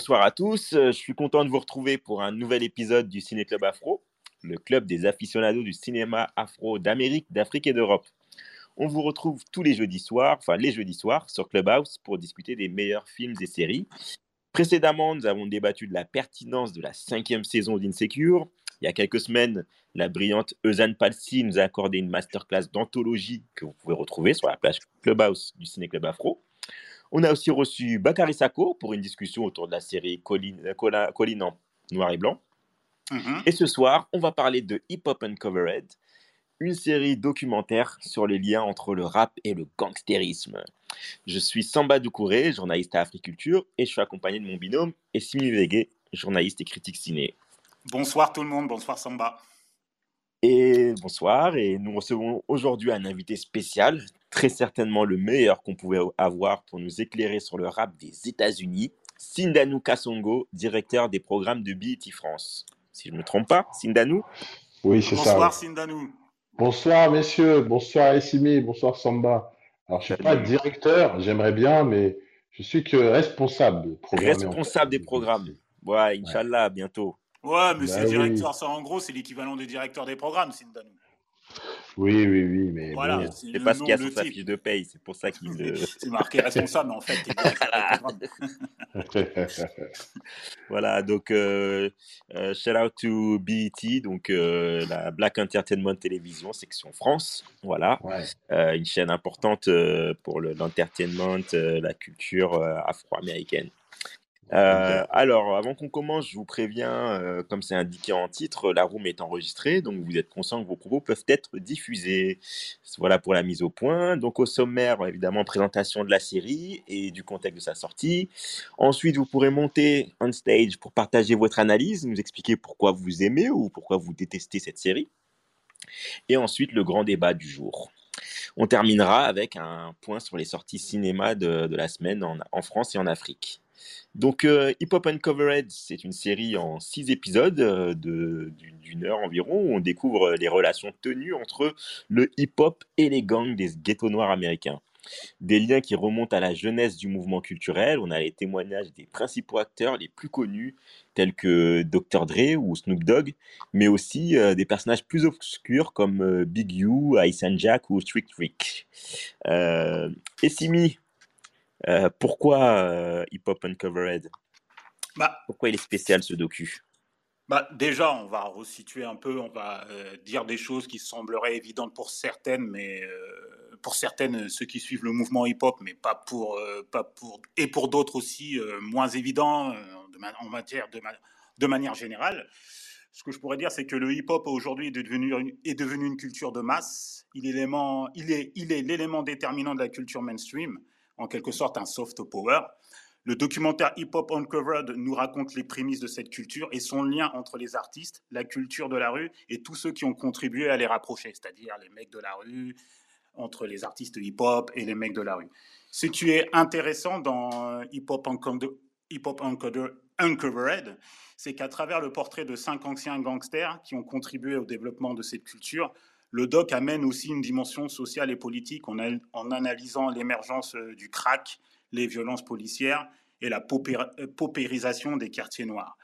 Bonsoir à tous, je suis content de vous retrouver pour un nouvel épisode du Ciné Club Afro, le club des aficionados du cinéma afro d'Amérique, d'Afrique et d'Europe. On vous retrouve tous les jeudis soirs, enfin les jeudis soirs, sur Clubhouse pour discuter des meilleurs films et séries. Précédemment, nous avons débattu de la pertinence de la cinquième saison d'Insecure. Il y a quelques semaines, la brillante Eusanne Palsy nous a accordé une masterclass d'anthologie que vous pouvez retrouver sur la page Clubhouse du Ciné Club Afro. On a aussi reçu Bakary Sako pour une discussion autour de la série Colline, en noir et blanc. Mm-hmm. Et ce soir, on va parler de Hip Hop Uncovered, une série documentaire sur les liens entre le rap et le gangstérisme. Je suis Samba Doucouré, journaliste à Africulture, et je suis accompagné de mon binôme Essimi Vegue, journaliste et critique ciné. Bonsoir tout le monde, bonsoir Samba. Et bonsoir, et nous recevons aujourd'hui un invité spécial, très certainement le meilleur qu'on pouvait avoir pour nous éclairer sur le rap des États-Unis, Sindanou Kassongo, directeur des programmes de BET France. Si je ne me trompe pas, Sindanou? Oui, c'est ça. Bonsoir Sindanou. Bonsoir messieurs, bonsoir Essimi, bonsoir Samba. Alors je ne suis pas directeur, j'aimerais bien, mais je suis que responsable. Responsable des programmes. Ouais, Inch'Allah, bientôt. Ouais, mais bah c'est directeur, ça en gros, c'est l'équivalent des directeurs des programmes, Sindanou. Oui, oui, oui, mais voilà, c'est pas ce qu'il y a sur sa fiche de paye, c'est pour ça qu'il. c'est marqué responsable, mais en fait, voilà, donc euh, euh, shout out to BET, donc euh, la Black Entertainment Television, section France, voilà, une chaîne importante pour l'entertainment, la culture afro-américaine. Euh, alors, avant qu'on commence, je vous préviens, euh, comme c'est indiqué en titre, la room est enregistrée, donc vous êtes conscient que vos propos peuvent être diffusés. Voilà pour la mise au point. Donc, au sommaire, évidemment, présentation de la série et du contexte de sa sortie. Ensuite, vous pourrez monter on stage pour partager votre analyse, nous expliquer pourquoi vous aimez ou pourquoi vous détestez cette série. Et ensuite, le grand débat du jour. On terminera avec un point sur les sorties cinéma de, la semaine en France et en Afrique. Donc, euh, Hip Hop Uncovered, c'est une série en six épisodes euh, d'une heure environ où on découvre les relations tenues entre le hip-hop et les gangs des ghettos noirs américains. Des liens qui remontent à la jeunesse du mouvement culturel. On a les témoignages des principaux acteurs les plus connus, tels que Dr. Dre ou Snoop Dogg, mais aussi euh, des personnages plus obscurs comme Big U, Ice Jack ou Trick Rick. et Simi, euh, pourquoi euh, Hip Hop Uncovered? Bah, Pourquoi il est spécial ce docu? Bah, Déjà, on va resituer un peu, on va euh, dire des choses qui sembleraient évidentes pour certaines, mais pour certaines, ceux qui suivent le mouvement hip-hop, mais pas pour, pas pour, et pour d'autres aussi moins évidents en matière de, de, manière générale. Ce que je pourrais dire, c'est que le hip-hop aujourd'hui est devenu, une, est devenu une culture de masse. Il est l'élément, il est, il est l'élément déterminant de la culture mainstream en quelque sorte un soft power. Le documentaire Hip Hop Uncovered nous raconte les prémices de cette culture et son lien entre les artistes, la culture de la rue et tous ceux qui ont contribué à les rapprocher, c'est-à-dire les mecs de la rue, entre les artistes hip-hop et les mecs de la rue. Ce qui est intéressant dans Hip Hop, Uncovered, c'est qu'à travers le portrait de cinq anciens gangsters qui ont contribué au développement de cette culture, le doc amène aussi une dimension sociale et politique en, analysant l'émergence euh, du crack, les violences policières et la euh, paupérisation des quartiers noirs.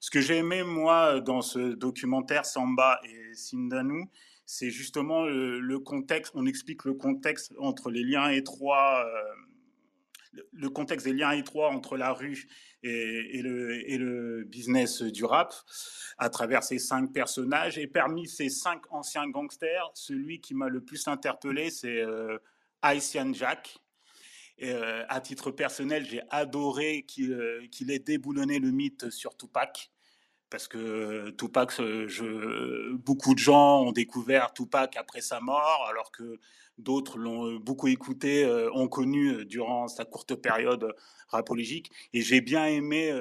Ce que j'ai aimé, moi, dans ce documentaire Samba et Sindanou, c'est justement le, contexte, on explique le contexte entre les liens étroits, euh, le contexte des liens étroits entre la rue et, le, business du rap à travers ces cinq personnages. Et parmi ces cinq anciens gangsters, celui qui m'a le plus interpellé, c'est euh, Jack. Et, euh, à titre personnel, j'ai adoré qu'il euh, ait déboulonné le mythe sur Tupac. Parce que Tupac, je, beaucoup de gens ont découvert Tupac après sa mort, alors que d'autres l'ont beaucoup écouté, ont connu durant sa courte période rapologique. Et j'ai bien aimé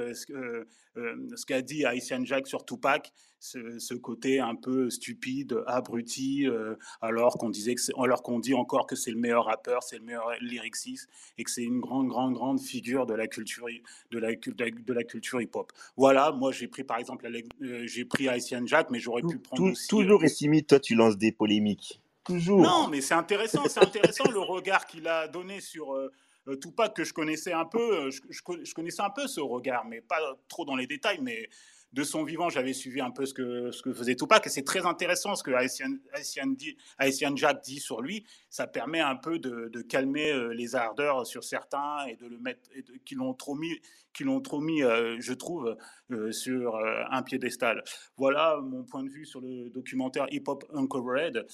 ce, ce qu'a dit Haitian Jack sur Tupac, ce, côté un peu stupide, abruti, alors qu'on disait que alors qu'on dit encore que c'est le meilleur rappeur, c'est le meilleur lyriciste et que c'est une grande, grande, grande figure de la culture, de la, de la culture hip-hop. Voilà, moi j'ai pris par exemple, j'ai pris Haitian Jack, mais j'aurais pu prendre aussi. Toujours, Essimi, toi tu lances des polémiques. Toujours. Non, mais c'est intéressant, c'est intéressant le regard qu'il a donné sur euh, Tupac que je connaissais un peu, euh, je, connaissais un peu ce regard, mais pas trop dans les détails, mais de son vivant, j'avais suivi un peu ce que, ce que faisait Tupac, et c'est très intéressant ce que Haitian, Jack dit sur lui. Ça permet un peu de, calmer euh, les ardeurs sur certains et de le mettre, qui l'ont trop mis, qui l'ont trop mis, je trouve, sur un piédestal. Voilà mon point de vue sur le documentaire Hip Hop Uncovered.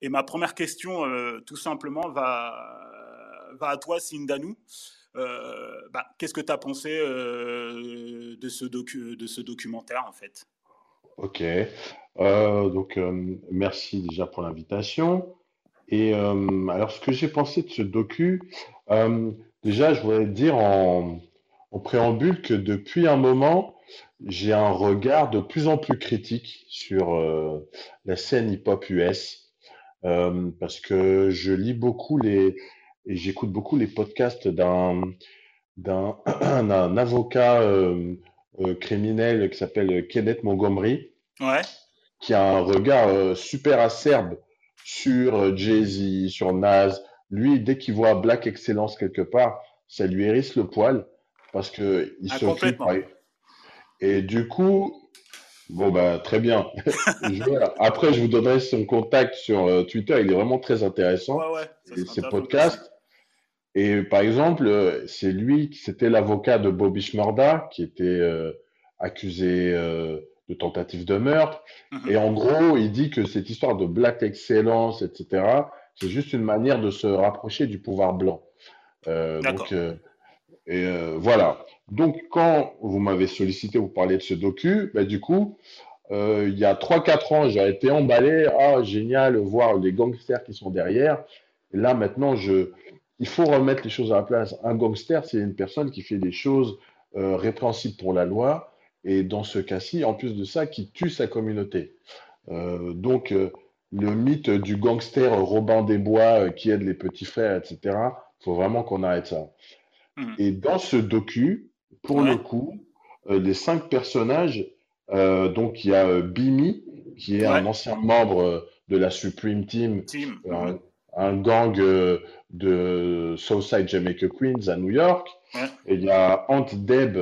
Et ma première question, tout simplement, va va à toi, Sindanou. Euh, bah, Qu'est-ce que tu as pensé euh, de, ce docu de ce documentaire, en fait? Ok. Euh, donc, merci déjà pour l'invitation. Et alors, ce que j'ai pensé de ce docu, déjà, je voudrais dire en, préambule que depuis un moment, j'ai un regard de plus en plus critique sur la scène hip-hop US, parce que je lis beaucoup les, et j'écoute beaucoup les podcasts d'un d'un avocat euh, euh, criminel qui s'appelle Kenneth Montgomery, ouais. qui a un regard euh, super acerbe sur Jay-Z, sur Nas. Lui, dès qu'il voit Black Excellence quelque part, ça lui hérisse le poil parce que il ah, se Et du coup, bon bah très bien. après, je vous donnerai son contact sur Twitter. Il est vraiment très intéressant. Ouais, ouais, ses podcasts. Et par exemple, euh, c'est lui qui c'était l'avocat de Bobby Shmurda qui était euh, accusé euh, de tentative de meurtre. Mhm. Et en gros, il dit que cette histoire de black excellence, etc., c'est juste une manière de se rapprocher du pouvoir blanc. donc, et voilà. Donc, quand vous m'avez sollicité, vous parler de ce docu, bah, du coup, il y a 3-4 ans, j'ai été emballé. Ah, génial, voir les gangsters qui sont derrière. Et là, maintenant, je, il faut remettre les choses à la place. Un gangster, c'est une personne qui fait des choses euh, répréhensibles pour la loi, et dans ce cas-ci, en plus de ça, qui tue sa communauté. Euh, donc, euh, le mythe du gangster Robin des Bois qui aide les petits frères, etc., il faut vraiment qu'on arrête ça. Hmm. Et dans ce docu, pour le coup, les cinq personnages, donc il y a Bimi, qui est un ancien membre de la Supreme Team, un gang euh, de Southside Jamaica Queens à New York. Et il y a Aunt Deb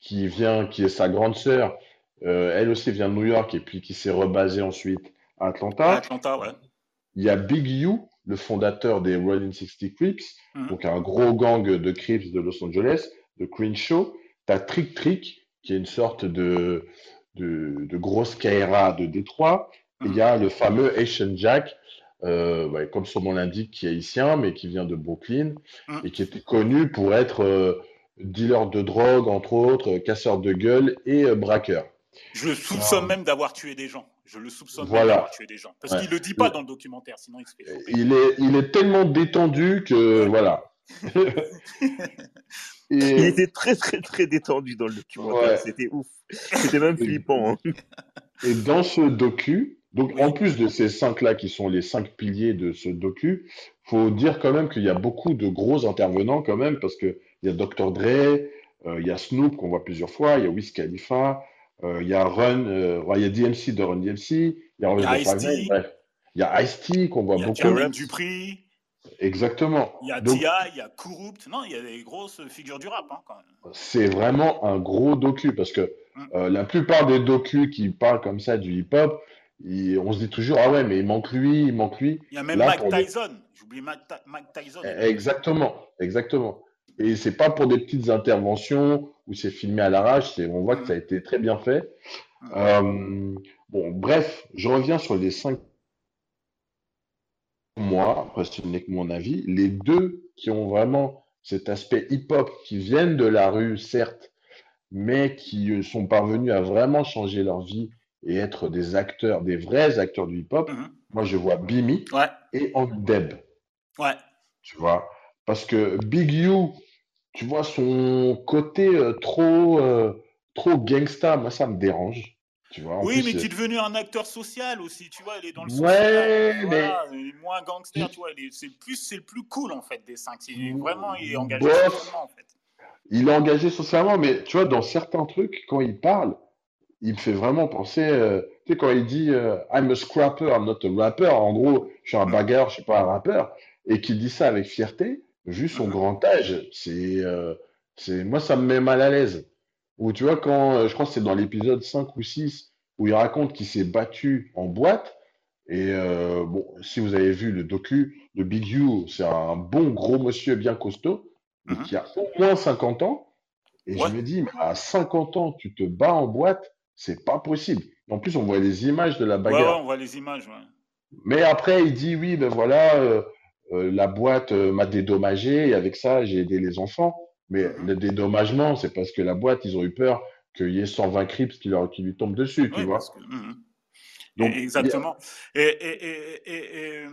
qui vient, qui est sa grande sœur. Euh, elle aussi vient de New York et puis qui s'est rebasée ensuite à Atlanta. Atlanta, ouais. Il y a Big U, le fondateur des Rolling 60 Crips, mhm. donc un gros gang de Crips de Los Angeles, de Crenshaw. Tu as Trick Trick, qui est une sorte de, de, de grosse Kaira de Détroit. il y a le fameux Asian Jack, euh, comme son nom l'indique, qui est haïtien, mais qui vient de Brooklyn, hum. et qui était connu pour être euh, dealer de drogue, entre autres, casseur de gueule et euh, braqueur. Je le soupçonne même d'avoir tué des gens. Je le soupçonne même d'avoir tué des gens. Parce qu'il ne le dit pas dans le documentaire, sinon il se fait Il est, il est tellement détendu que, voilà. Il était très, très, très détendu dans le documentaire. C'était ouf. C'était même flippant. Hein. Et dans ce docu, donc, en plus de ces cinq-là qui sont les cinq piliers de ce docu, faut dire quand même qu'il y a beaucoup de gros intervenants quand même, parce qu'il y a Dr. Dre, euh, il y a Snoop qu'on voit plusieurs fois, il y a Wiz Khalifa, euh, il y a Run, euh, il y a DMC de Run DMC, il y a Ice-T, il y a Ice-T qu'on voit beaucoup. Il y a Dupri. Exactement. Il y a Tia, il y a Kurupt. Non, il y a des grosses figures du rap. Hein, quand même. C'est vraiment un gros docu parce que mm. la plupart des docus qui parlent comme ça du hip-hop, on se dit toujours, ah ouais, mais il manque lui, il manque lui. Il y a même Mike Tyson. J'oublie Mike, Tyson. Exactement, exactement. Et c'est pas pour des petites interventions où c'est filmé à l'arrache, on voit que ça a été très bien fait. Euh, bon, bref, je reviens sur les cinq moi, après ce n'est que mon avis, les deux qui ont vraiment cet aspect hip-hop, qui viennent de la rue, certes, mais qui sont parvenus à vraiment changer leur vie et être des acteurs, des vrais acteurs du hip-hop, mhm. moi je vois Bimi et Deb. Ouais. Tu vois? Parce que Big U, tu vois, son côté euh, trop, euh, trop gangsta, moi ça me dérange. Tu vois, oui, mais qui est devenu un acteur social aussi, tu vois, il est dans le social. Ouais, mais... il est moins gangster, tu vois, c'est le plus, le plus cool en fait des cinq. vraiment, il est engagé socialement en fait. Il est engagé socialement, mais tu vois, dans certains trucs, quand il parle, il me fait vraiment penser, euh, tu sais, quand il dit euh, I'm a scrapper, I'm not a rapper, en gros, je suis un bagarre, je suis pas un rappeur, et qu'il dit ça avec fierté, vu son grand âge, c'est, euh, c'est, moi, ça me met mal à l'aise. Ou tu vois, quand, je crois que c'est dans l'épisode 5 ou 6, où il raconte qu'il s'est battu en boîte, et bon, si vous avez vu le docu de Big U, c'est un bon gros monsieur bien costaud, mhm. qui a au moins 50 ans, et je me dis, mais à 50 ans, tu te bats en boîte, c'est pas possible. En plus, on voit les images de la bagarre. Ouais, on voit les images, ouais. Mais après, il dit oui, ben voilà, euh, euh, la boîte euh, m'a dédommagé et avec ça, j'ai aidé les enfants. Mais mm-hmm. le dédommagement, c'est parce que la boîte, ils ont eu peur qu'il y ait 120 crips qui, leur, qui lui tombent dessus, tu vois. Donc, Exactement. Et, et, et,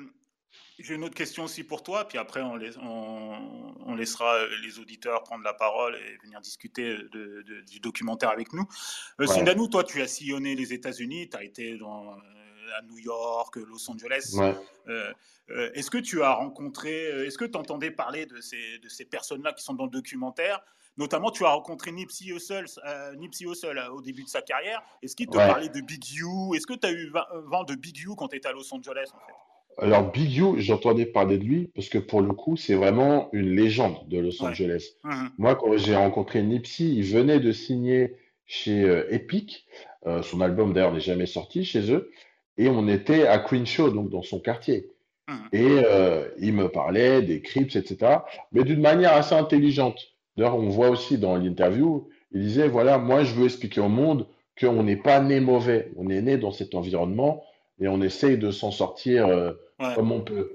j'ai une autre question aussi pour toi, puis après on, on, laissera euh, les auditeurs prendre la parole et venir discuter du documentaire avec nous. Euh, Sindanou, toi tu as sillonné les États-Unis, tu as été dans, euh, à New York, Los Angeles. est-ce que tu as rencontré, est-ce que tu entendais parler de ces, de ces personnes-là qui sont dans le documentaire? Notamment, tu as rencontré Nipsey Hussle, Nipsey Hussle au début de sa carrière. Est-ce qu'il te parlait de Big U Est-ce que tu as eu vent de Big U quand tu étais à Los Angeles en fait? Alors, Big U, j'entendais parler de lui parce que pour le coup, c'est vraiment une légende de Los Angeles. Mhm. Moi, quand j'ai rencontré Nipsey, il venait de signer chez euh, Epic. Euh, son album, d'ailleurs, n'est jamais sorti chez eux. Et on était à Crenshaw, donc dans son quartier. Mhm. Et euh, il me parlait des Crips, etc. Mais d'une manière assez intelligente. D'ailleurs, on voit aussi dans l'interview, il disait, voilà, moi, je veux expliquer au monde qu'on n'est pas né mauvais. On est né dans cet environnement et on essaye de s'en sortir comme on peut.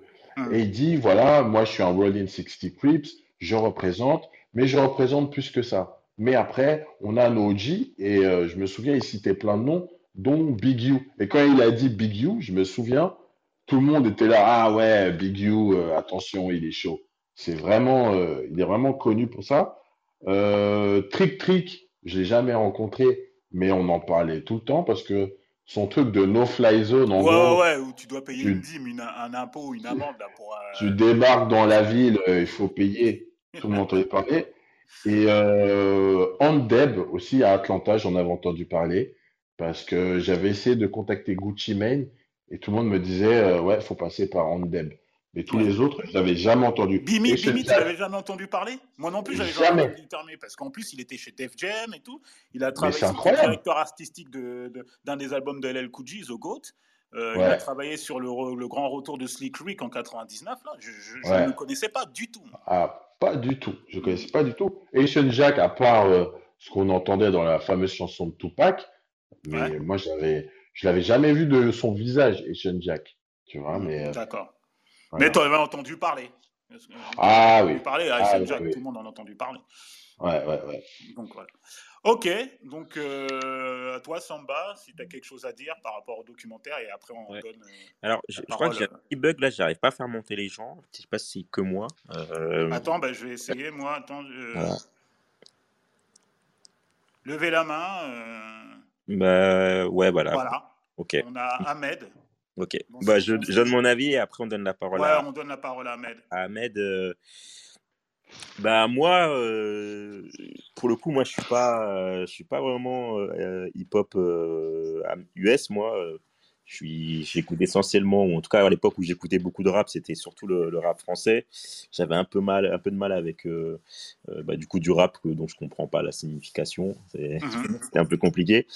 Et il dit, voilà, moi je suis un Rolling 60 Crips, je représente, mais je représente plus que ça. Mais après, on a nos OG, et euh, je me souviens, il citait plein de noms, dont Big U. Et quand il a dit Big U, je me souviens, tout le monde était là, ah ouais, Big U, euh, attention, il est chaud. C'est vraiment, euh, il est vraiment connu pour ça. Trick Trick, je l'ai jamais rencontré, mais on en parlait tout le temps parce que son truc de no-fly zone. En ouais, ouais, où tu dois payer une dîme, un impôt, une amende. Là, pour, euh, Tu débarques dans la ville, euh, il faut payer. Tout le monde entendait parler. Et euh, Andeb aussi à Atlanta, j'en avais entendu parler parce que j'avais essayé de contacter Gucci Mane et tout le monde me disait euh, ouais, faut passer par Andeb. Mais tous les autres, je n'avais jamais entendu. Bimi, Bimi tu n'avais jamais entendu parler? Moi non plus, j'avais jamais entendu parler. Parce qu'en plus, il était chez Def Jam et tout. Il a travaillé sur le directeur artistique d'un des albums de LL Cool The Goat. Euh, il a travaillé sur le, grand retour de Slick Rick en 99. Là. Je, ne le connaissais pas du tout. Ah, pas du tout. Je ne connaissais pas du tout. Asian Jack, à part euh, ce qu'on entendait dans la fameuse chanson de Tupac, mais moi, je ne l'avais jamais vu de son visage, Asian Jack. Tu vois, mais. Euh, Mais tu avais entendu parler. Ah oui. Parler, ah, Jack, tout le monde en a entendu parler. Ouais, ouais, ouais. Donc voilà. Ok, donc euh, à toi Samba, si tu as quelque chose à dire par rapport au documentaire et après on donne. Euh, Alors je, crois que j'ai un petit bug là, j'arrive pas à faire monter les gens. Je sais pas si c'est que moi. Euh, attends, bah, je vais essayer moi. Attends, Levez la main. Bah ouais, voilà. Voilà. Ok. On a Ahmed. Ok. bah, je, donne mon avis et après on donne la parole ouais, à. on donne la parole à Ahmed. Ahmed. Euh, bah moi, euh, pour le coup, moi je suis pas, euh, je suis pas vraiment hip-hop US. Moi, j'écoute essentiellement, ou en tout cas à l'époque où j'écoutais beaucoup de rap, c'était surtout le, rap français. J'avais un peu mal, un peu de mal avec euh, euh, bah, du coup du rap dont je comprends pas la signification. Mhm. C'était un peu compliqué,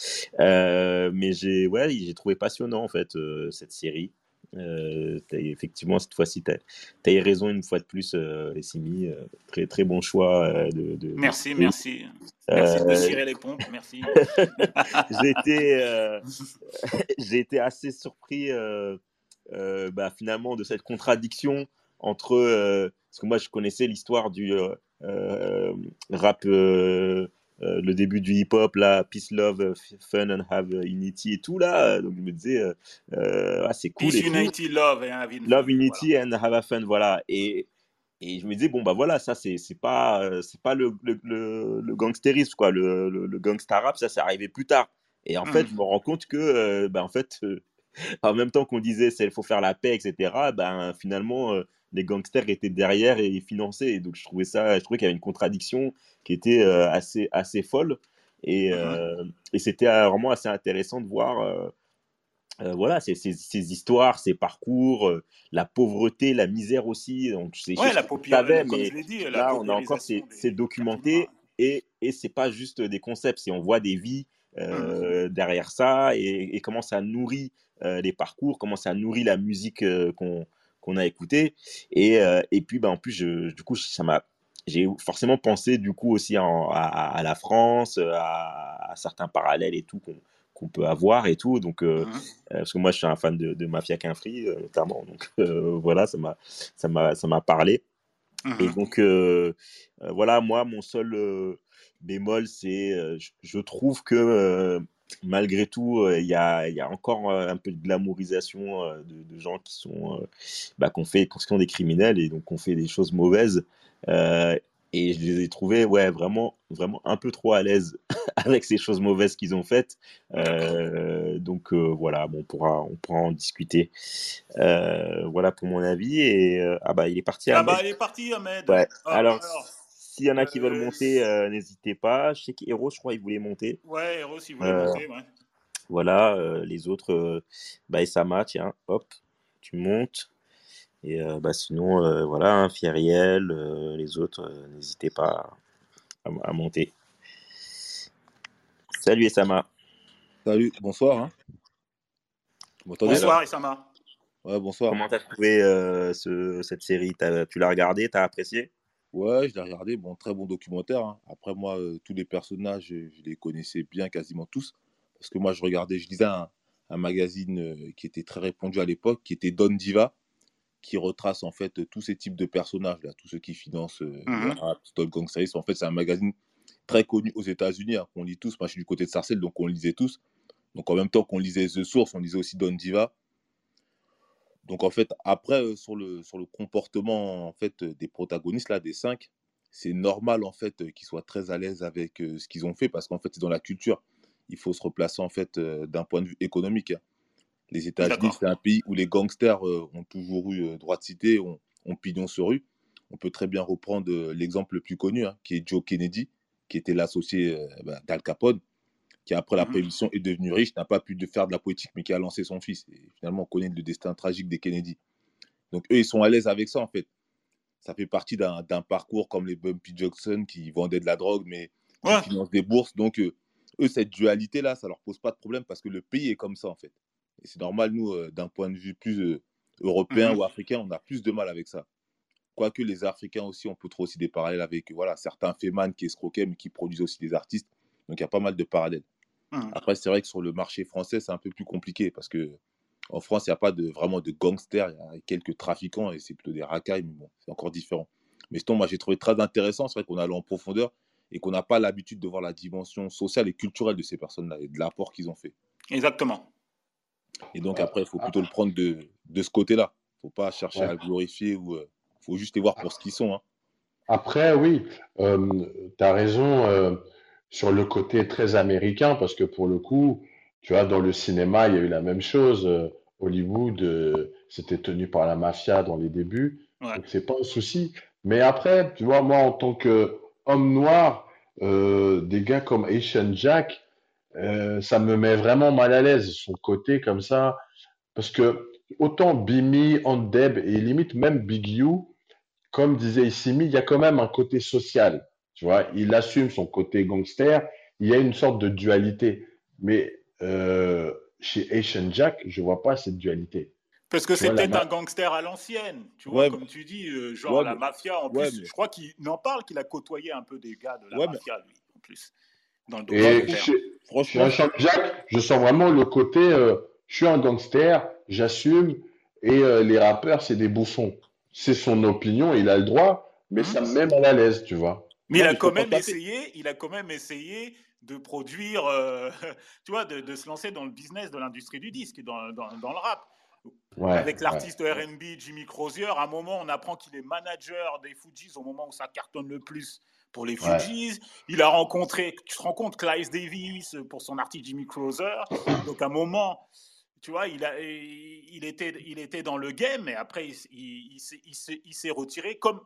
euh, mais j'ai ouais, j'ai trouvé passionnant en fait cette série. Euh, effectivement, cette fois-ci, tu as, eu raison une fois de plus, euh, Simi. Euh, très, très bon choix. Euh, de, de, merci, merci. Merci de tirer les pompes. Merci. j'ai, été, j'ai été assez surpris bah, finalement de cette contradiction entre. parce que moi, je connaissais l'histoire du rap le début du hip-hop, là, Peace, Love, Fun and Have Unity et tout, là. Donc, je me disais, ah, c'est cool. Peace, Unity, Love and Have Unity. Love, Unity and Have a Fun, voilà. Et, et je me disais, bon, bah voilà, ça, c'est pas, c'est pas le, le, le, gangsterisme, quoi. Le, le, gangsta rap, ça, c'est arrivé plus tard. Et en fait, mmh. je me rends compte que, bah, en fait, en même temps qu'on disait, il faut faire la paix, etc., ben, finalement, les gangsters étaient derrière et financés. Et donc, je trouvais ça, je trouvais qu'il y avait une contradiction qui était assez, assez folle. Et, mmh et c'était vraiment assez intéressant de voir. voilà, ces, ces, ces, histoires, ces parcours, la pauvreté, la misère aussi. Donc, c'est ouais, la popularité, mais je l'ai dit, là, on a encore c'est documenté et, et c'est pas juste des concepts, c'est on voit des vies mmh derrière ça et, et, comment ça nourrit les parcours, comment ça nourrit la musique qu'on qu'on a écouté. Et, euh, et puis, bah, en plus, je, du coup, ça m'a j'ai forcément pensé du coup aussi à, la France, à, certains parallèles et tout qu'on peut avoir et tout. Donc, euh, mmh euh, parce que moi, je suis un fan de, de Mafia Qu'un Free, notamment. Donc, voilà, ça m'a, ça m'a, ça m'a parlé. Mmh et donc, voilà, moi, mon seul bémol, c'est, je, trouve que malgré tout, euh, il y, a, y, a, encore euh, un peu de glamourisation euh, de, gens qui sont, bah, qu'on fait, qui sont des criminels et donc qu'on fait des choses mauvaises. et je les ai trouvés, ouais, vraiment, vraiment un peu trop à l'aise avec ces choses mauvaises qu'ils ont faites. donc voilà, bon, on pourra, on pourra en discuter. voilà pour mon avis. Et ah bah il est parti. Ah bah il est parti, Ahmed. Ouais. Ah, alors s'il y en a qui veulent monter, euh, n'hésitez pas. Je sais qu'Héros, je crois, il voulait monter. Ouais, Héros, il voulait euh, monter, ouais. Voilà, euh, les autres, bah, Sama, tiens, hop, tu montes. Et bah, sinon, voilà, hein, Fieriel, les autres, n'hésitez pas à, monter. Salut Esama. Salut, bonsoir. Hein. Bonsoir Esama. Ouais, bonsoir. Comment t'as trouvé ce, cette série? Tu l'as regardé T'as apprécié? Ouais, je l'ai regardé. Bon, très bon documentaire. Hein. Après, moi, euh, tous les personnages, je les connaissais bien, quasiment tous. Parce que moi, je regardais, je lisais un, magazine euh, qui était très répandu à l'époque, qui était Don Diva, qui retrace en fait tous ces types de personnages, là, tous ceux qui financent euh, mmh rap, En fait, c'est un magazine très connu aux États-Unis, hein, qu'on lit tous. Moi, je suis du côté de Sarcelles, donc on lisait tous. Donc, en même temps qu'on lisait The Source, on lisait aussi Don Diva. Donc en fait, après, euh, sur, le, sur le comportement en fait, des protagonistes, là, des cinq, c'est normal en fait qu'ils soient très à l'aise avec ce qu'ils ont fait parce qu'en fait, c'est dans la culture. Il faut se replacer en fait d'un point de vue économique. Hein. Les États-Unis, c'est un pays où les gangsters ont toujours eu droit de cité, ont, pignon sur rue. On peut très bien reprendre l'exemple le plus connu, hein, qui est Joe Kennedy, qui était l'associé bah, d'Al Capone qui après la mmh est devenu riche, n'a pas pu de faire de la politique, mais qui a lancé son fils. Et finalement, on connaît le destin tragique des Kennedy. Donc eux, ils sont à l'aise avec ça, en fait. Ça fait partie d'un parcours comme les Bumpy Johnson qui vendaient de la drogue, mais qui financent des bourses. Donc eux, cette dualité-là, ça leur pose pas de problème parce que le pays est comme ça, en fait. Et c'est normal, nous, euh, d'un point de vue plus euh, européen mmh ou africain, on a plus de mal avec ça. Quoique les Africains aussi, on peut trouver aussi des parallèles avec voilà, certains fémans qui escroquaient, mais qui produisent aussi des artistes. Donc il y a pas mal de parallèles. Mmh. Après, c'est vrai que sur le marché français, c'est un peu plus compliqué parce que en France, il n'y a pas de, vraiment de gangsters, il y a quelques trafiquants et c'est plutôt des racailles, mais bon, c'est encore différent. Mais sinon, moi, j'ai trouvé très intéressant, c'est vrai qu'on allait en profondeur et qu'on n'a pas l'habitude de voir la dimension sociale et culturelle de ces personnes-là et de l'apport qu'ils ont fait. Exactement. Et donc, après, il faut plutôt le prendre de, de ce côté-là. Il ne faut pas chercher à le glorifier ou il euh, faut juste les voir pour ce qu'ils sont. Hein. Après, oui, euh, tu as raison. Euh, sur le côté très américain, parce que pour le coup, tu vois, dans le cinéma, il y a eu la même chose. Euh, Hollywood, euh, c'était tenu par la mafia dans les débuts, donc c'est pas un souci. Mais après, tu vois, moi, en tant qu'homme noir, euh, des gars comme Asian Jack, ça me met vraiment mal à l'aise, son côté comme ça, parce que autant Bimi, Andeb et limite même Big You, comme disait Issimi, il y a quand même un côté social. Tu vois, il assume son côté gangster. Il y a une sorte de dualité. Mais euh, chez Asian Jack, je vois pas cette dualité. Parce que c'était un gangster à l'ancienne, tu vois, comme tu dis, euh, genre la mafia. En plus, je crois qu'il en parle qu'il a côtoyé un peu des gars de la mafia, lui, en plus. Dans le Et chez, franchement, Asian Jack, je sens vraiment le côté, euh, je suis un gangster, j'assume, et les rappeurs, c'est des bouffons. C'est son opinion, il a le droit, mais mmh. ça me met mal à l'aise, tu vois. Mais il a quand même essayé, il a quand même essayé de produire, euh, tu vois, de, se lancer dans le business de l'industrie du disque, dans, dans, dans le rap. Avec l'artiste RB Jimmy Crozier, à un moment, on apprend qu'il est manager des Fujis au moment où ça cartonne le plus pour les Fujis. Il a rencontré, tu te rends compte, Clive Davis pour son artiste Jimmy Crozier. Donc, à un moment, tu vois, il, a, il, était, il était dans le game, et après, il, il s'est retiré. Comme,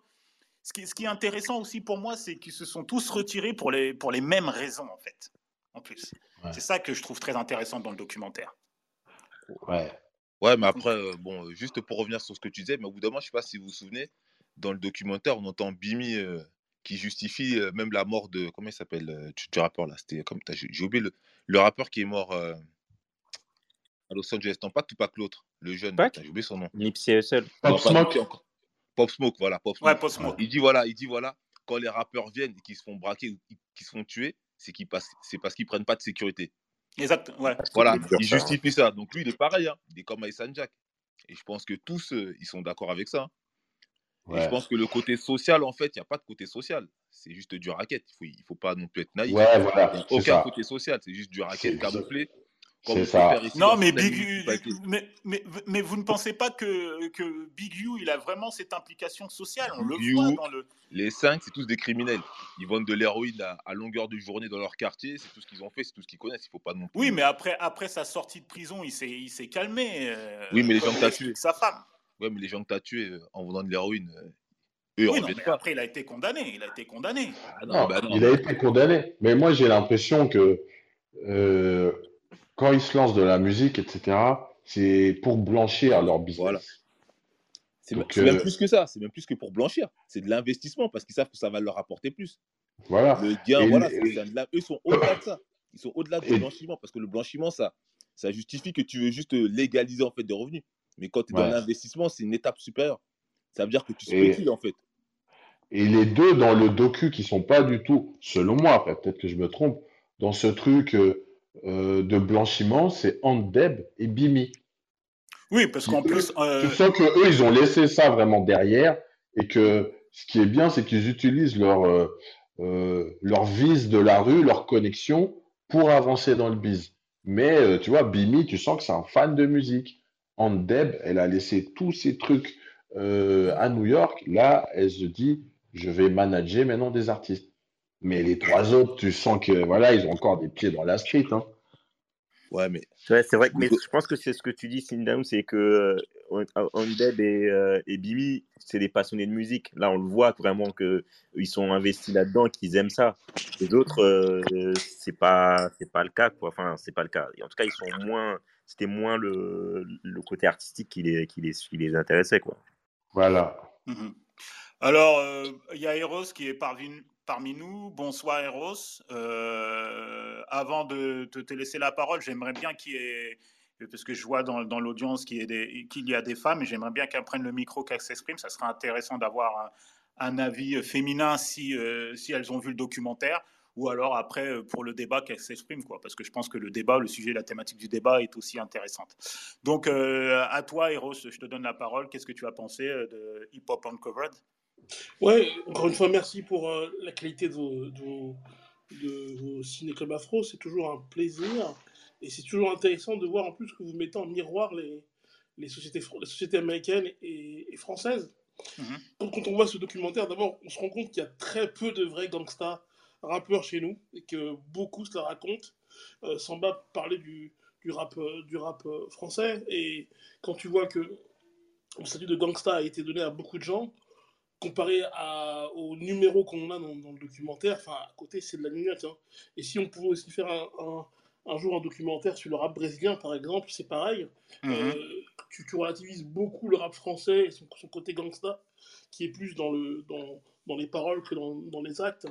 ce qui, ce qui, est intéressant aussi pour moi, c'est qu'ils se sont tous retirés pour les, pour les mêmes raisons, en fait, en plus. C'est ça que je trouve très intéressant dans le documentaire. Ouais. Ouais, mais après, euh, bon, juste pour revenir sur ce que tu disais, mais au bout d'un moment, je sais pas si vous vous souvenez, dans le documentaire, on entend Bimi euh, qui justifie euh, même la mort de, comment il s'appelle, du, rappeur là, c'était comme, j'ai oublié le, le, rappeur qui est mort à Los Angeles, non pas Tupac l'autre, le jeune, j'ai oublié son nom. Nipsey Hussle. Pop Smoke. Pop Smoke, voilà, Pop Smoke. Ouais, Pop Smoke. Il dit voilà, il dit voilà, quand les rappeurs viennent et qu'ils se font braquer ou qu'ils se font tuer, c'est qu'ils passent, c'est parce qu'ils prennent pas de sécurité. Exact, ouais. Voilà, il justifie ça. Donc lui, il est pareil, hein. il est comme Aïssan Jack. Et je pense que tous, euh, ils sont d'accord avec ça. Et je pense que le côté social, en fait, il n'y a pas de côté social. C'est juste du racket. Il ne faut, il faut pas non plus être naïf. Ouais, voilà, aucun côté social. C'est juste du racket camouflé. C'est ça. Non, mais, Big mais, mais, mais, vous ne pensez pas que, que Big U, il a vraiment cette implication sociale? On le voit dans le. Les cinq, c'est tous des criminels. Ils vendent de l'héroïne à, longueur de journée dans leur quartier. C'est tout ce qu'ils ont fait, c'est tout ce qu'ils connaissent. Il faut pas non plus. Oui, mais après, après sa sortie de prison, il s'est calmé. Euh, oui, mais les gens que tu as tués. Sa femme. Oui, mais les gens que tu as tués euh, en vendant de l'héroïne. Euh, oui, non, mais après, il a été condamné. Il a été condamné. Ah non, bah non, il a été condamné. Mais moi, j'ai l'impression que quand ils se lancent de la musique, etc., c'est pour blanchir leur business. C'est même euh, plus que ça, c'est même plus que pour blanchir. C'est de l'investissement parce qu'ils savent que ça va leur apporter plus. Voilà. Le gain, voilà, eux sont au-delà de ça. Ils sont au-delà du blanchiment parce que le blanchiment, ça, ça justifie que tu veux juste légaliser en fait des revenus. Mais quand tu es dans l'investissement, c'est une étape supérieure. Ça veut dire que tu spécules en fait. Et les deux dans le docu qui sont pas du tout, selon moi, peut-être que je me trompe, dans ce truc. Euh, euh, de blanchiment, c'est Andeb et Bimi. Oui, parce qu'en plus. Euh... Tu sens qu'eux, ils ont laissé ça vraiment derrière et que ce qui est bien, c'est qu'ils utilisent leur, euh, euh leur vis de la rue, leur connexion pour avancer dans le biz. Mais euh, tu vois, Bimi, tu sens que c'est un fan de musique. Andeb, elle a laissé tous ces trucs à New York. Là, elle se dit, je vais manager maintenant des artistes. Mais les trois autres, tu sens que voilà, ils ont encore des pieds dans la street. Hein. Ouais, mais. c'est vrai, mais je pense que c'est ce que tu dis, Sindaum, c'est que Ondeb et, euh, et Bimi, c'est des passionnés de musique. Là, on le voit vraiment qu'ils sont investis là-dedans, qu'ils aiment ça. Les autres, euh, c'est pas, c'est pas le cas, quoi. Enfin, c'est pas le cas. en tout cas, ils sont moins, c'était moins le, le, côté artistique qui les, qui les, qui les intéressait, quoi. Voilà. Mhm. Alors, euh, il y a Eros qui est parvenu, parmi nous. Bonsoir Eros. Euh, avant de, te laisser la parole, j'aimerais bien qu'il y ait, parce que je vois dans, l'audience qu'il y, a des femmes, et j'aimerais bien qu'elles prennent le micro, qu'elles s'expriment. Ça serait intéressant d'avoir un, avis féminin si, euh, si elles ont vu le documentaire, ou alors après euh, pour le débat qu'elles s'expriment, quoi. Parce que je pense que le débat, le sujet, la thématique du débat est aussi intéressante. Donc à toi, Eros, je te donne la parole. Qu'est-ce que tu as pensé de Hip Hop Uncovered? Ouais, encore une fois, merci pour euh, la qualité de vos, de, ciné-club afro. C'est toujours un plaisir. Et c'est toujours intéressant de voir en plus que vous mettez en miroir les, les, sociétés, les sociétés américaines et, françaises. Mm-hmm. Quand on voit ce documentaire, d'abord, on se rend compte qu'il y a très peu de vrais gangsters rappeurs chez nous et que beaucoup se la racontent. Euh, Samba parlait du, du rap, du rap euh, français. Et quand tu vois que le statut de gangsta a été donné à beaucoup de gens, comparé à, au numéro qu'on a dans, le documentaire, enfin, à côté, c'est de la minute. Hein. Et si on pouvait aussi faire un, un, jour un documentaire sur le rap brésilien, par exemple, c'est pareil. Mhm. Euh, tu, tu, relativises beaucoup le rap français et son, côté gangsta, qui est plus dans, le, dans, dans les paroles que dans, dans les actes.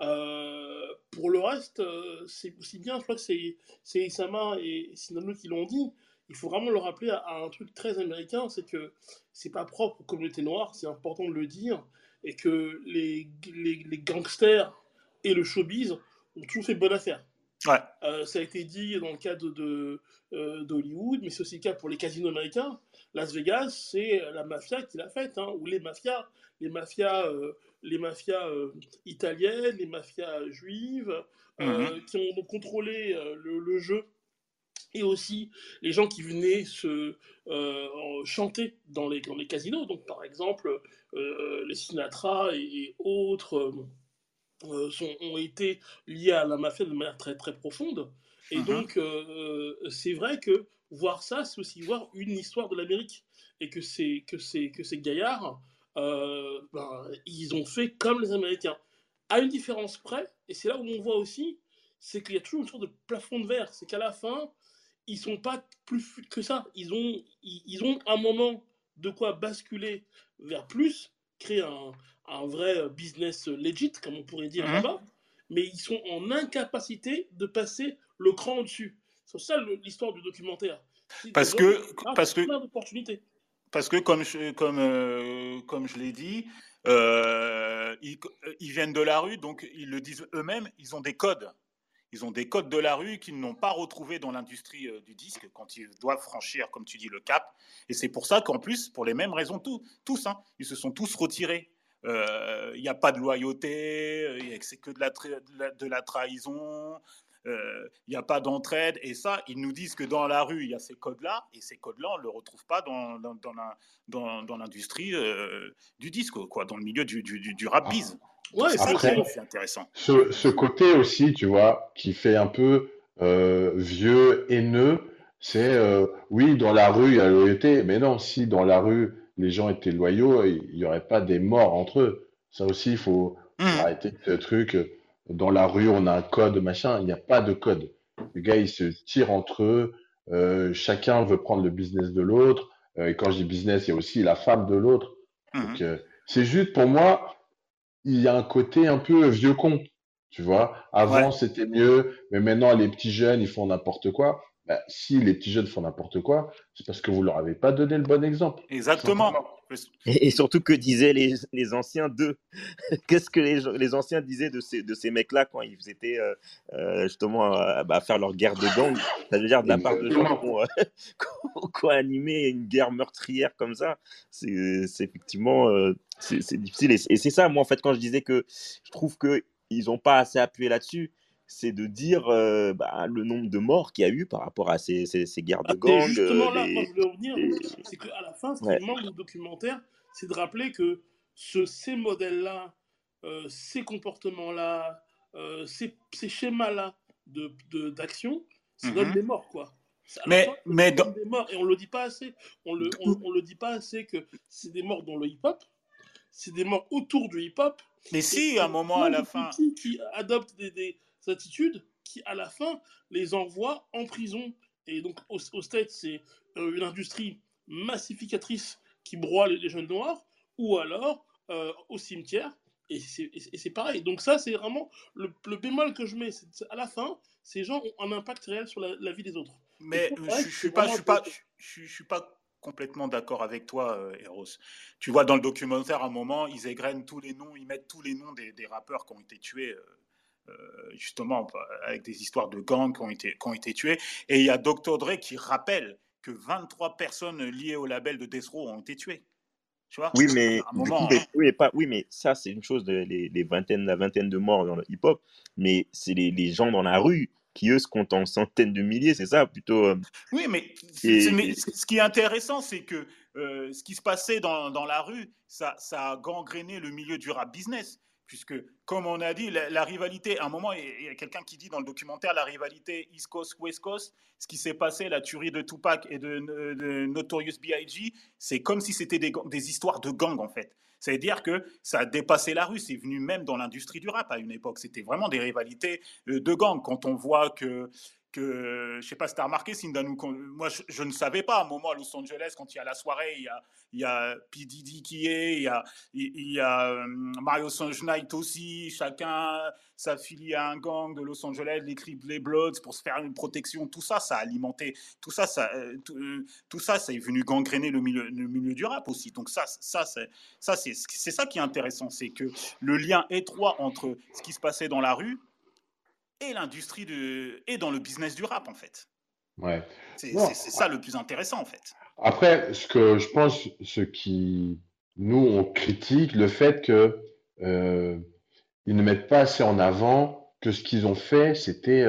Euh, pour le reste, euh, c'est aussi bien, je crois que c'est Isama et Sinano qui l'ont dit il faut vraiment le rappeler à, un truc très américain, c'est que c'est pas propre aux communautés noires, c'est important de le dire, et que les, les, gangsters et le showbiz ont toujours fait bonne affaire. Ouais. Euh, ça a été dit dans le cadre de, euh, d'Hollywood, mais c'est aussi le cas pour les casinos américains. Las Vegas, c'est la mafia qui l'a faite, hein, ou les mafias, les mafias euh, les mafias italiennes, les mafias juives, mmh qui ont contrôlé le, jeu et aussi les gens qui venaient se chanter dans les, dans les casinos. Donc, par exemple, les Sinatra et, autres sont, ont été liés à la mafia de manière très, très profonde. Et mmh donc, c'est vrai que voir ça, c'est aussi voir une histoire de l'Amérique. Et que, c'est, que, que ces gaillards, ben, ils ont fait comme les Américains. À une différence près, et c'est là où on voit aussi, c'est qu'il y a toujours une sorte de plafond de verre. C'est qu'à la fin, ils sont pas plus que ça. Ils ont, ils, ont un moment de quoi basculer vers plus, créer un, un vrai business legit, comme on pourrait dire mmh. là-bas, mais ils sont en incapacité de passer le cran au-dessus. C'est ça l'histoire du documentaire. Parce que, parce que, parce que, comme je, comme, euh, comme je l'ai dit, euh, ils, ils, viennent de la rue, donc ils le disent eux-mêmes, ils ont des codes. Ils ont des codes de la rue qu'ils n'ont pas retrouvés dans l'industrie euh, du disque quand ils doivent franchir, comme tu dis, le cap. Et c'est pour ça qu'en plus, pour les mêmes raisons, tous, hein, ils se sont tous retirés. Il n'y a pas de loyauté, c'est que de la, de la trahison, il euh, n'y a pas d'entraide. Et ça, ils nous disent que dans la rue, il y a ces codes-là, et ces codes-là, on ne le retrouve pas dans, dans, l'industrie euh, du disque, quoi, dans le milieu du, du, rap ah. Ouais, c'est intéressant. Ce, ce, côté aussi, tu vois, qui fait un peu euh, vieux, haineux, c'est oui, dans la rue, il y a loyauté, mais non, si dans la rue, les gens étaient loyaux, il n'y aurait pas des morts entre eux. Ça aussi, il faut mmh. arrêter ce truc dans la rue, on a un code, machin. Il n'y a pas de code. Les gars, ils se tirent entre eux. Euh, chacun veut prendre le business de l'autre. Euh, et quand je dis business, il y a aussi la femme de l'autre. Donc, euh, c'est juste pour moi, il y a un côté un peu vieux con. Tu vois, avant c'était mieux, mais maintenant les petits jeunes ils font n'importe quoi. Bah, si les petits jeunes font n'importe quoi, c'est parce que vous leur avez pas donné le bon exemple. Exactement. Et, surtout que disaient les, les anciens d'eux? Qu'est-ce que les, les, anciens disaient de ces, de ces mecs-là quand ils étaient euh, euh, justement à, bah, faire leur guerre de gang Ça veut dire de la part de gens qui ont, euh, animé une guerre meurtrière comme ça. C'est effectivement c'est difficile. Et, c'est ça, moi, en fait, quand je disais que je trouve qu'ils n'ont pas assez appuyé là-dessus, c'est de dire bah, le nombre de morts qu'il y a eu par rapport à ces, ces, ces guerres de gang. justement, là, moi, je voulais revenir, c'est qu'à la fin, ce qui manque du documentaire, c'est de rappeler que ce, ces modèles-là, ces comportements-là, ces, ces schémas-là d'action, de, ça donne mmh des morts, quoi. mais, mais dans... des morts, et on le dit pas assez. On le, on, le dit pas assez que c'est des morts dans le hip-hop, c'est des morts autour du hip-hop. Mais si, à un moment, à la fin. Qui adoptent des, des attitudes qui, à la fin, les envoient en prison. Et donc, au, au States, c'est euh, une industrie massificatrice qui broie les, jeunes noirs, ou alors euh, au cimetière. Et c'est pareil. Donc, ça, c'est vraiment le, bémol que je mets. à la fin, ces gens ont un impact réel sur la, vie des autres. Mais je ne suis, pas, je suis, pas, je, suis pas complètement d'accord avec toi, euh, Eros. Tu vois, dans le documentaire, à un moment, ils égrènent tous les noms, ils mettent tous les noms des, des rappeurs qui ont été tués euh, justement avec des histoires de gangs qui ont été, qui ont été tués. Et il y a Dr. Dre qui rappelle que 23 personnes liées au label de Death Row ont été tuées. Tu vois oui, mais, moment, hein. oui, pas, oui, mais ça, c'est une chose, les, les, vingtaines, la vingtaine de morts dans le hip-hop, mais c'est les, les, gens dans la rue qui, eux, se comptent en centaines de milliers, c'est ça, plutôt. Euh. Oui, mais, ce qui est intéressant, c'est que euh, ce qui se passait dans, dans la rue, ça, ça a gangréné le milieu du rap business puisque, comme on a dit, la, rivalité, à un moment, il y a quelqu'un qui dit dans le documentaire, la rivalité East Coast-West Coast, ce qui s'est passé, la tuerie de Tupac et de, Notorious B.I.G., c'est comme si c'était des, des, histoires de gangs, en fait. C'est-à-dire que ça a dépassé la rue, c'est venu même dans l'industrie du rap à une époque. C'était vraiment des rivalités euh, de gangs. Quand on voit que que je sais pas si tu as remarqué, Sindanou, moi je, ne savais pas à un moment à Los Angeles, quand il y a la soirée, il y a, il y a P. Diddy qui est, il y a, il y a euh, Mario Knight aussi, chacun s'affilie à un gang de Los Angeles, les Crips, Bloods pour se faire une protection, tout ça, ça a alimenté, tout ça, ça, euh, euh, tout, ça, ça est venu gangréner le milieu, le milieu du rap aussi. Donc ça, ça c'est ça, c'est ça qui est intéressant, c'est que le lien étroit entre ce qui se passait dans la rue et l'industrie de et dans le business du rap en fait. Ouais. C'est ça le plus intéressant en fait. Après, ce que je pense, ce qui nous on critique le fait que ils ne mettent pas assez en avant que ce qu'ils ont fait, c'était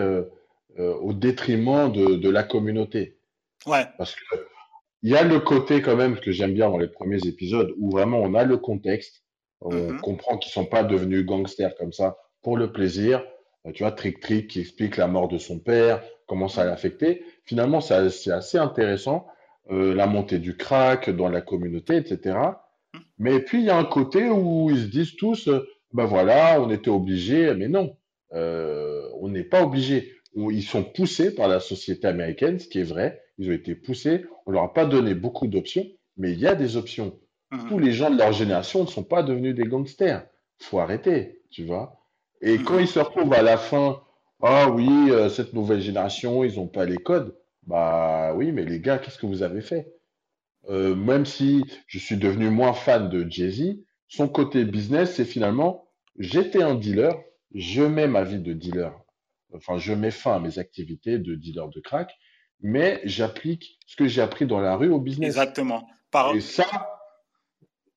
au détriment de, de, la communauté. Ouais. Parce que il y a le côté quand même que j'aime bien dans les premiers épisodes où vraiment on a le contexte, on mm-hmm. comprend qu'ils sont pas devenus gangsters comme ça pour le plaisir. Euh, tu vois, Trick Trick qui explique la mort de son père, comment ça l'a affecté. Finalement, c'est assez intéressant, euh, la montée du crack dans la communauté, etc. Mais puis il y a un côté où ils se disent tous, ben voilà, on était obligés, mais non, euh, on n'est pas obligé. Ils sont poussés par la société américaine, ce qui est vrai. Ils ont été poussés. On leur a pas donné beaucoup d'options, mais il y a des options. Mhm. Tous les gens de leur génération ne sont pas devenus des gangsters. Faut arrêter, tu vois. Et quand ils se retrouvent à la fin, ah oui, euh, cette nouvelle génération, ils n'ont pas les codes. Bah oui, mais les gars, qu'est-ce que vous avez fait? Euh, Même si je suis devenu moins fan de Jay-Z, son côté business, c'est finalement, j'étais un dealer, je mets ma vie de dealer, enfin, je mets fin à mes activités de dealer de crack, mais j'applique ce que j'ai appris dans la rue au business. Exactement. Et ça,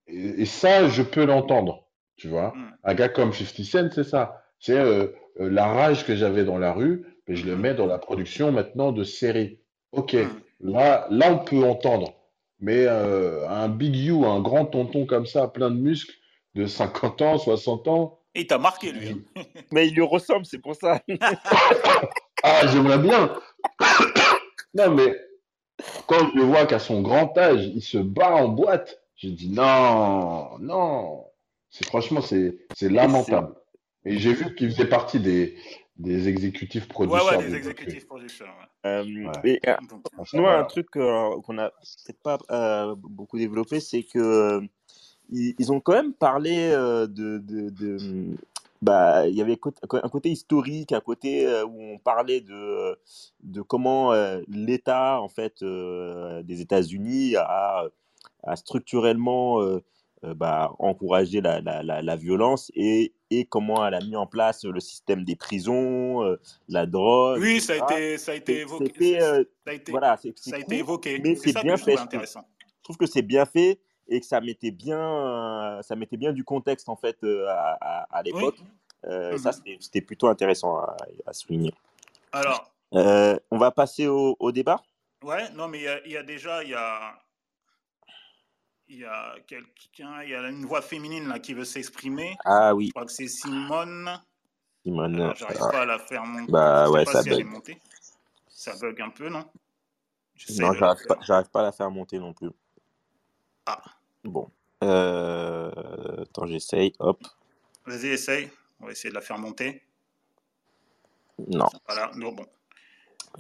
et, ça, je peux l'entendre, tu vois. Hmm. Un gars comme 50 Cent, c'est ça. C'est euh, euh, la rage que j'avais dans la rue, mais je le hmm. mets dans la production maintenant de séries. Ok, hmm. là, là, on peut entendre. Mais euh, un Big You, un grand tonton comme ça, plein de muscles, de 50 ans, 60 ans. Et il t'a marqué, lui. mais il lui ressemble, c'est pour ça. ah, j'aimerais bien. Non, mais quand je vois qu'à son grand âge, il se bat en boîte, je dis non, non. C'est franchement, c'est lamentable. Et j'ai vu qu'il faisait partie des, des exécutifs producteurs. Ouais, ouais, des exécutifs producteurs. Euh, et, euh, un truc euh, qu'on a peut-être pas beaucoup développé, c'est que ils, ont quand même parlé de, de, bah, il y avait un côté historique, un côté euh, où on parlait de, de comment euh, l'État en fait euh, des États-Unis a, a, structurellement bah, encouragé la, la, la, violence et, et, comment elle a mis en place le système des prisons, la drogue. Oui, ça a été, ça a été évoqué. ça a été, voilà, ça a été évoqué. Mais c'est bien fait. Intéressant. Je trouve que c'est bien fait et que ça mettait bien, euh, ça mettait bien du contexte en fait euh, à, à, l'époque. Euh, ça, mmh c'était plutôt intéressant à, souligner. Alors, on va passer au, au, débat. Ouais, non, mais il y, a déjà, il y a, il y a quelqu'un, il y a une voix féminine là qui veut s'exprimer. Ah oui. Je crois que c'est Simone. Simone. J'arrive pas à la faire monter. Bah ouais, ça bug. Ça bug un peu, non? Non, j'arrive pas, pas à la faire monter non plus. Ah. Bon. Euh... Attends, j'essaye. Hop. Vas-y, essaye. On va essayer de la faire monter. Non. Voilà, non, bon.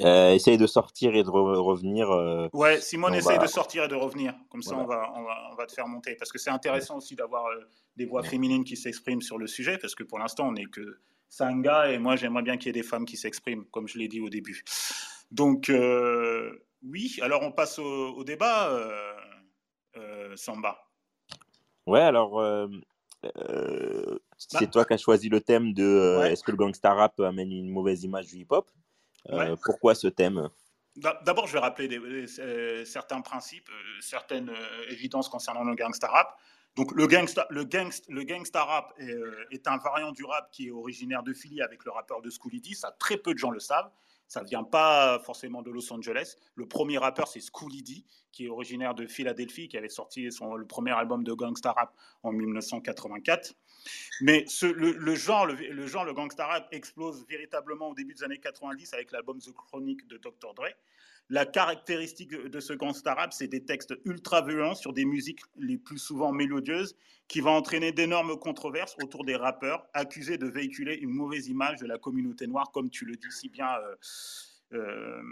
Euh, essaye de sortir et de revenir. Euh... Ouais, Simone, essaye de sortir et de revenir. Comme ça, on, va, on, va, on, va, te faire monter. Parce que c'est intéressant aussi d'avoir euh, des voix féminines qui s'expriment sur le sujet. Parce que pour l'instant, on n'est que gars. Et moi, j'aimerais bien qu'il y ait des femmes qui s'expriment, comme je l'ai dit au début. Donc, euh, oui. Alors, on passe au, au débat. Samba Ouais, alors, euh, c'est bah. toi qui as choisi le thème de est-ce que le gangsta rap amène une mauvaise image du hip-hop? Pourquoi ce thème? D'abord, je vais rappeler certains principes, certaines évidences concernant le gangsta rap. Donc, le gangsta, le gangsta, le gangsta rap est, est, un variant du rap qui est originaire de Philly avec le rappeur de Schoolie D. Ça, très peu de gens le savent. Ça ne vient pas forcément de Los Angeles. Le premier rappeur, c'est Schoolie D, qui est originaire de Philadelphie, qui avait sorti son, le premier album de gangsta rap en 1984. Mais le, genre, le, le, genre, le gangsta rap explose véritablement au début des années 90 avec l'album The Chronic de Dr. Dre. La caractéristique de ce gangsta rap, c'est des textes ultra violents sur des musiques les plus souvent mélodieuses qui vont entraîner d'énormes controverses autour des rappeurs accusés de véhiculer une mauvaise image de la communauté noire, comme tu le dis si bien, euh, euh,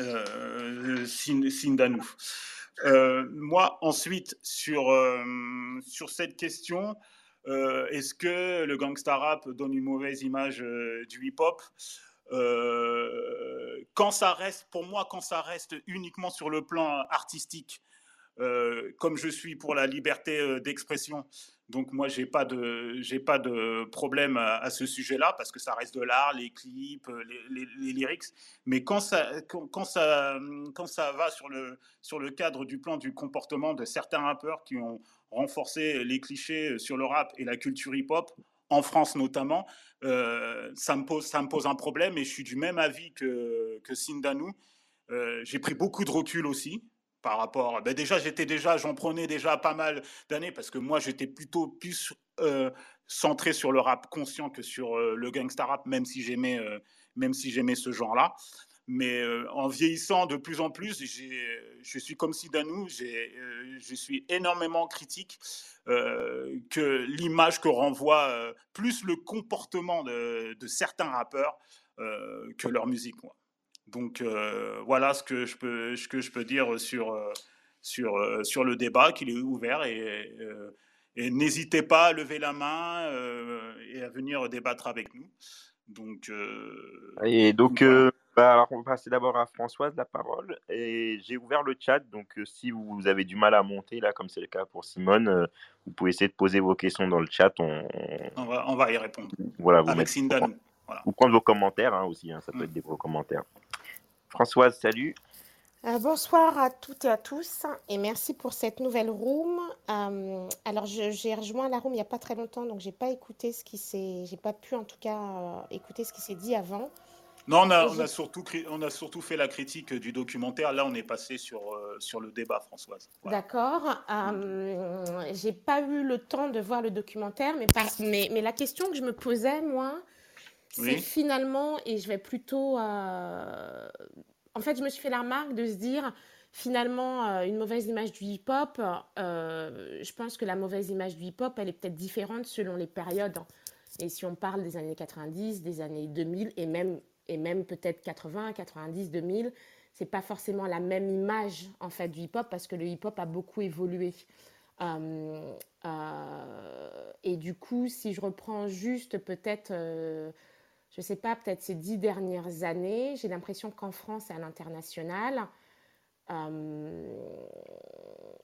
euh, Sindanouf. Euh, moi, ensuite, sur, euh, sur cette question, est-ce que le gangsta rap donne une mauvaise image du hip-hop? Euh, quand ça reste, pour moi, quand ça reste uniquement sur le plan artistique, euh, comme je suis pour la liberté euh, d'expression, Donc moi, j'ai pas de, j'ai pas de problème à, ce sujet-là parce que ça reste de l'art, les clips, les, les, lyrics. Mais quand ça, quand, ça, quand ça va sur le, sur le cadre du plan du comportement de certains rappeurs qui ont renforcé les clichés sur le rap et la culture hip-hop, en France notamment, euh, ça, me pose, un problème et je suis du même avis que, que Sindanou. Euh, j'ai pris beaucoup de recul aussi par rapport. Ben déjà, j'étais déjà, j'en prenais déjà pas mal d'années parce que moi, j'étais plutôt plus euh, centré sur le rap conscient que sur le gangsta rap, même si j'aimais, même si j'aimais ce genre-là. Mais en vieillissant de plus en plus, je suis comme Sidanou, je suis énormément critique que l'image que renvoie plus le comportement de, certains rappeurs que leur musique. Moi. Donc euh, voilà ce que je peux, dire sur, euh, euh, le débat, qu'il est ouvert et n'hésitez pas à lever la main et à venir débattre avec nous. Donc, et donc, bah, alors on va passer d'abord à Françoise la parole. Et j'ai ouvert le chat, donc si vous avez du mal à monter, là, comme c'est le cas pour Simone, vous pouvez essayer de poser vos questions dans le chat. On, on, va, on va, y répondre. Voilà, vous avec. Voilà. Ou prendre vos commentaires hein, aussi, hein, ça peut mm. être des vos commentaires. Françoise, salut. Euh, bonsoir à toutes et à tous et merci pour cette nouvelle room. Euh, alors j'ai rejoint la room il n'y a pas très longtemps donc j'ai pas écouté ce qui s'est, j'ai pas pu en tout cas euh, écouter ce qui s'est dit avant. Non, on a, surtout, on a surtout fait la critique du documentaire. Là, on est passé sur, sur le débat, Françoise. D'accord. j'ai pas eu le temps de voir le documentaire, mais, mais, mais la question que je me posais, moi, c'est finalement, et je vais plutôt. Euh, en fait, je me suis fait la remarque de se dire, finalement, euh, une mauvaise image du hip-hop, euh, je pense que la mauvaise image du hip-hop, elle est peut-être différente selon les périodes. Et si on parle des années 90, des années 2000, et même, et même peut-être 80, 90, 2000, c'est pas forcément la même image en fait du hip-hop parce que le hip-hop a beaucoup évolué. et du coup, si je reprends juste peut-être je ne sais pas, peut-être ces dix dernières années, j'ai l'impression qu'en France et à l'international, euh,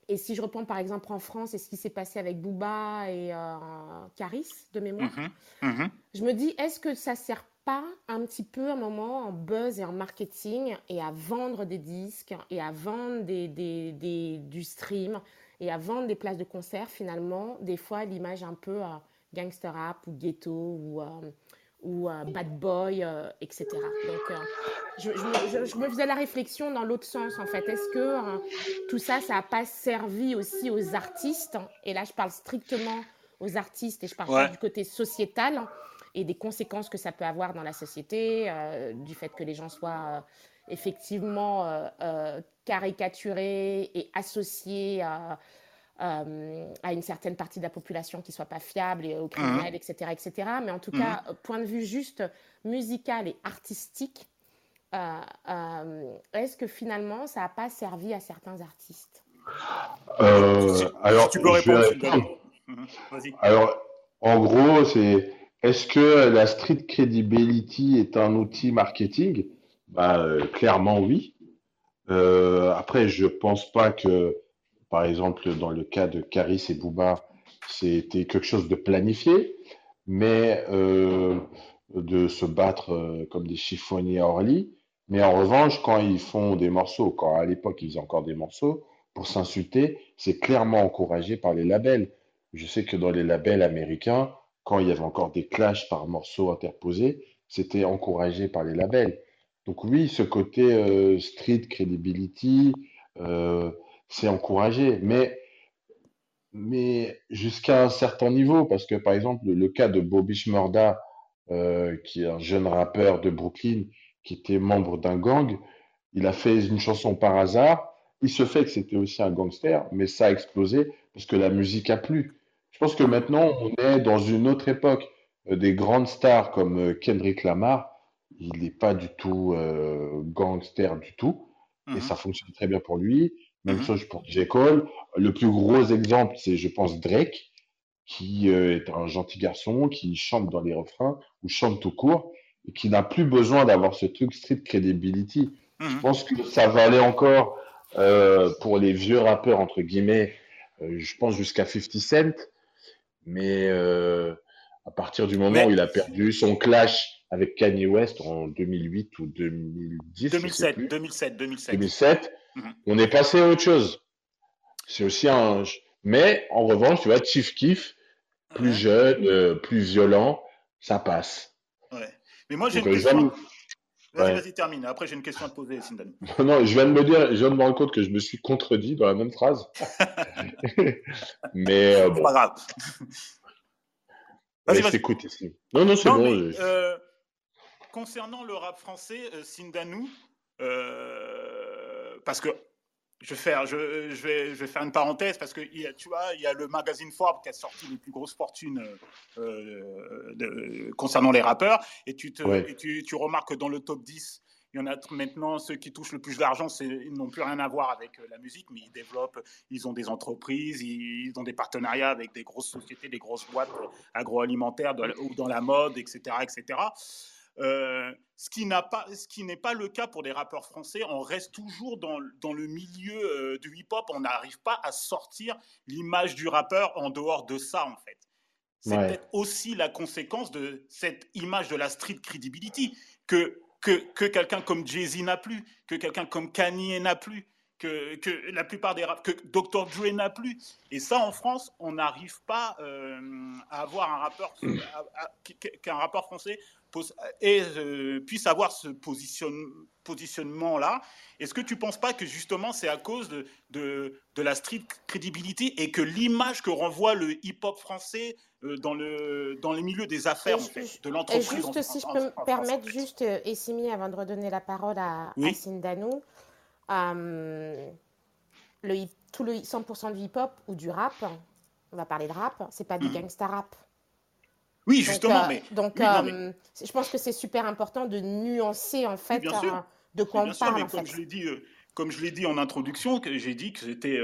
et si je reprends par exemple en France et ce qui s'est passé avec Booba et euh, Caris de mémoire, mhm, mhm. je me dis est-ce que ça sert pas un petit peu un moment en buzz et en marketing et à vendre des disques et à vendre des, des, du stream et à vendre des places de concert finalement des fois l'image un peu euh, gangster rap ou ghetto ou ou Bad Boy, euh, etc. Donc, euh, je, je, me faisais la réflexion dans l'autre sens, en fait. Est-ce que euh, tout ça, ça n'a pas servi aussi aux artistes? Et là, je parle strictement aux artistes et je parle du côté sociétal et des conséquences que ça peut avoir dans la société, du fait que les gens soient effectivement caricaturés et associés à euh, à une certaine partie de la population qui soit pas fiable et au criminel, etc., mhm. etc. Mais en tout mhm. cas, point de vue juste musical et artistique, euh, euh, est-ce que finalement, ça n'a pas servi à certains artistes? Alors, tu peux répondre. Alors, en gros, c'est est-ce que la street credibility est un outil marketing? Bah, Clairement, oui. après, je pense pas que par exemple, dans le cas de Caris et Bouba, c'était quelque chose de planifié, mais euh, de se battre euh, comme des chiffonniers à Orly. Mais en revanche, quand ils font des morceaux, quand à l'époque ils faisaient encore des morceaux, pour s'insulter, c'est clairement encouragé par les labels. Je sais que dans les labels américains, quand il y avait encore des clashs par morceaux interposés, c'était encouragé par les labels. Donc oui, ce côté euh, street credibility, c'est encouragé, mais, mais jusqu'à un certain niveau, parce que par exemple, le, cas de Bobby Shmurda, euh, qui est un jeune rappeur de Brooklyn, qui était membre d'un gang, il a fait une chanson par hasard. Il se fait que c'était aussi un gangster, mais ça a explosé parce que la musique a plu. Je pense que maintenant, on est dans une autre époque. Euh, des grandes stars comme euh, Kendrick Lamar, il n'est pas du tout gangster du tout, et mhm. ça fonctionne très bien pour lui. Même mhm. chose pour J. Cole. Le plus gros exemple, c'est, je pense, Drake, qui euh, est un gentil garçon, qui chante dans les refrains, ou chante tout court, et qui n'a plus besoin d'avoir ce truc street credibility. Je mhm. pense que ça va aller encore euh, pour les vieux rappeurs, entre guillemets, euh, je pense jusqu'à 50 Cent. Mais à partir du moment où il a perdu son clash avec Kanye West en 2008 ou 2010. 2007, 2007, 2007. 2007, on est passé à autre chose. C'est aussi un. Mais en revanche, tu vois, Chief Keef, plus jeune, euh, plus violent, ça passe. Ouais. Mais moi, j'ai une euh, question. Vas-y, vas-y, termine. Après, j'ai une question à te poser, Sindan. non, je viens de me dire, je viens de me rendre compte que je me suis contredit dans la même phrase. mais euh, bon. pas grave. Vas-y, vas-y. ici. Non, non, c'est bon. euh, concernant le rap français, Sindanou, parce que je vais, faire, je, vais, je vais faire une parenthèse parce que tu vois, il y a le magazine Forbes qui a sorti les plus grosses fortunes euh, de, concernant les rappeurs. Et, tu, te, et tu, tu, remarques que dans le top 10, il y en a maintenant, ceux qui touchent le plus d'argent, ils n'ont plus rien à voir avec euh, la musique, mais ils développent, ils ont des entreprises, ils, ont des partenariats avec des grosses sociétés, des grosses boîtes agroalimentaires ou dans la mode, etc. etc. Euh, ce qui n'est pas le cas pour des rappeurs français. On reste toujours dans, dans le milieu euh, du hip-hop. On n'arrive pas à sortir l'image du rappeur en dehors de ça, en fait. C'est peut-être aussi la conséquence de cette image de la street credibility que, que, que quelqu'un comme Jay-Z n'a plus, que quelqu'un comme Kanye n'a plus, que, que, la plupart des que Dr. Dre n'a plus. Et ça, en France, on n'arrive pas euh, à avoir un rappeur, qu'un rappeur français et euh, puisse avoir ce positionnement-là. Est-ce que tu ne penses pas que justement c'est à cause de, de, la street credibility et que l'image que renvoie le hip-hop français euh, dans, le, dans les milieux des affaires, de l'entreprise Juste, si je peux me permettre, juste, euh, Essimi, avant de redonner la parole à, oui. Sindanou, le, tout le 100% du hip-hop ou du rap, on va parler de rap, c'est pas du hmm. gangsta rap. Oui, justement. mais, donc euh, je pense que c'est super important de nuancer en fait euh, de quoi on parle. Mais comme, je l'ai dit, euh, comme je l'ai dit en introduction, j'ai dit que c'était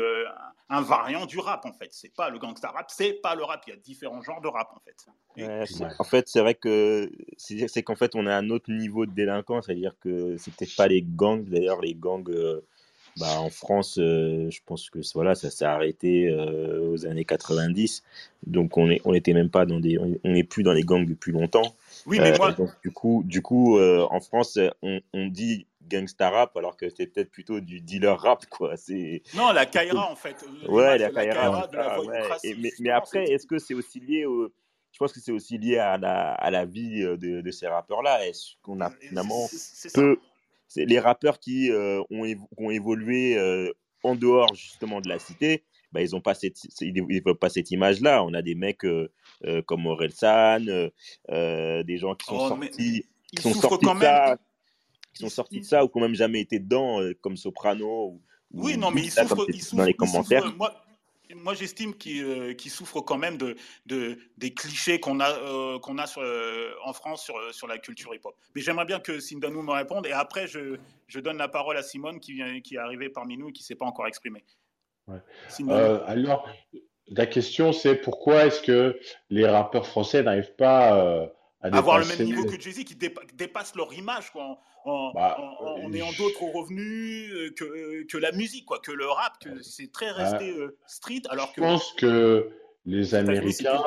un variant du rap en fait. C'est pas le gangsta rap, c'est pas le rap. Il y a différents genres de rap en fait. en fait, c'est vrai que c'est qu'en fait on a un autre niveau de délinquance, c'est-à-dire que c'était pas les gangs. D'ailleurs, les gangs bah, en France, euh, je pense que voilà, ça s'est arrêté euh, aux années 90. Donc on est, on était même pas dans des, on n'est plus dans les gangs depuis longtemps. Oui, mais euh, moi... du coup, du coup, en France, on, on, dit gangsta rap alors que c'est peut-être plutôt du dealer rap, quoi. C'est. Non, la Kaira en fait. Ouais, la Kaira. mais, après, est-ce que c'est aussi lié au je pense que c'est aussi lié à la, à la vie de, de ces rappeurs-là. Est-ce qu'on a finalement peu, c'est les rappeurs qui euh, ont, ont, évolué euh, en dehors justement de la cité, bah, ils n'ont pas cette, pas cette image-là. On a des mecs euh, comme Orelsan, des gens qui sont oh, sortis, qui sont sortis de ça, qui sont sortis de ça ou qui n'ont même jamais été dedans, comme Soprano. oui, non, mais ils souffrent, dans les commentaires moi, j'estime qu'il euh, souffre quand même de, de des clichés qu'on a, euh, qu'on a sur, euh, en France sur, sur la culture hip-hop. Mais j'aimerais bien que Sindanou me réponde. Et après, je, je, donne la parole à Simone qui, vient, qui est arrivée parmi nous et qui ne s'est pas encore exprimée. alors, la question, c'est pourquoi est-ce que les rappeurs français n'arrivent pas avoir le même niveau que Jay-Z, qui dépasse leur image quoi, en, bah, ayant d'autres revenus euh, que, que, la musique, quoi, que le rap, que c'est très resté euh, street. Alors que, je pense que les Américains,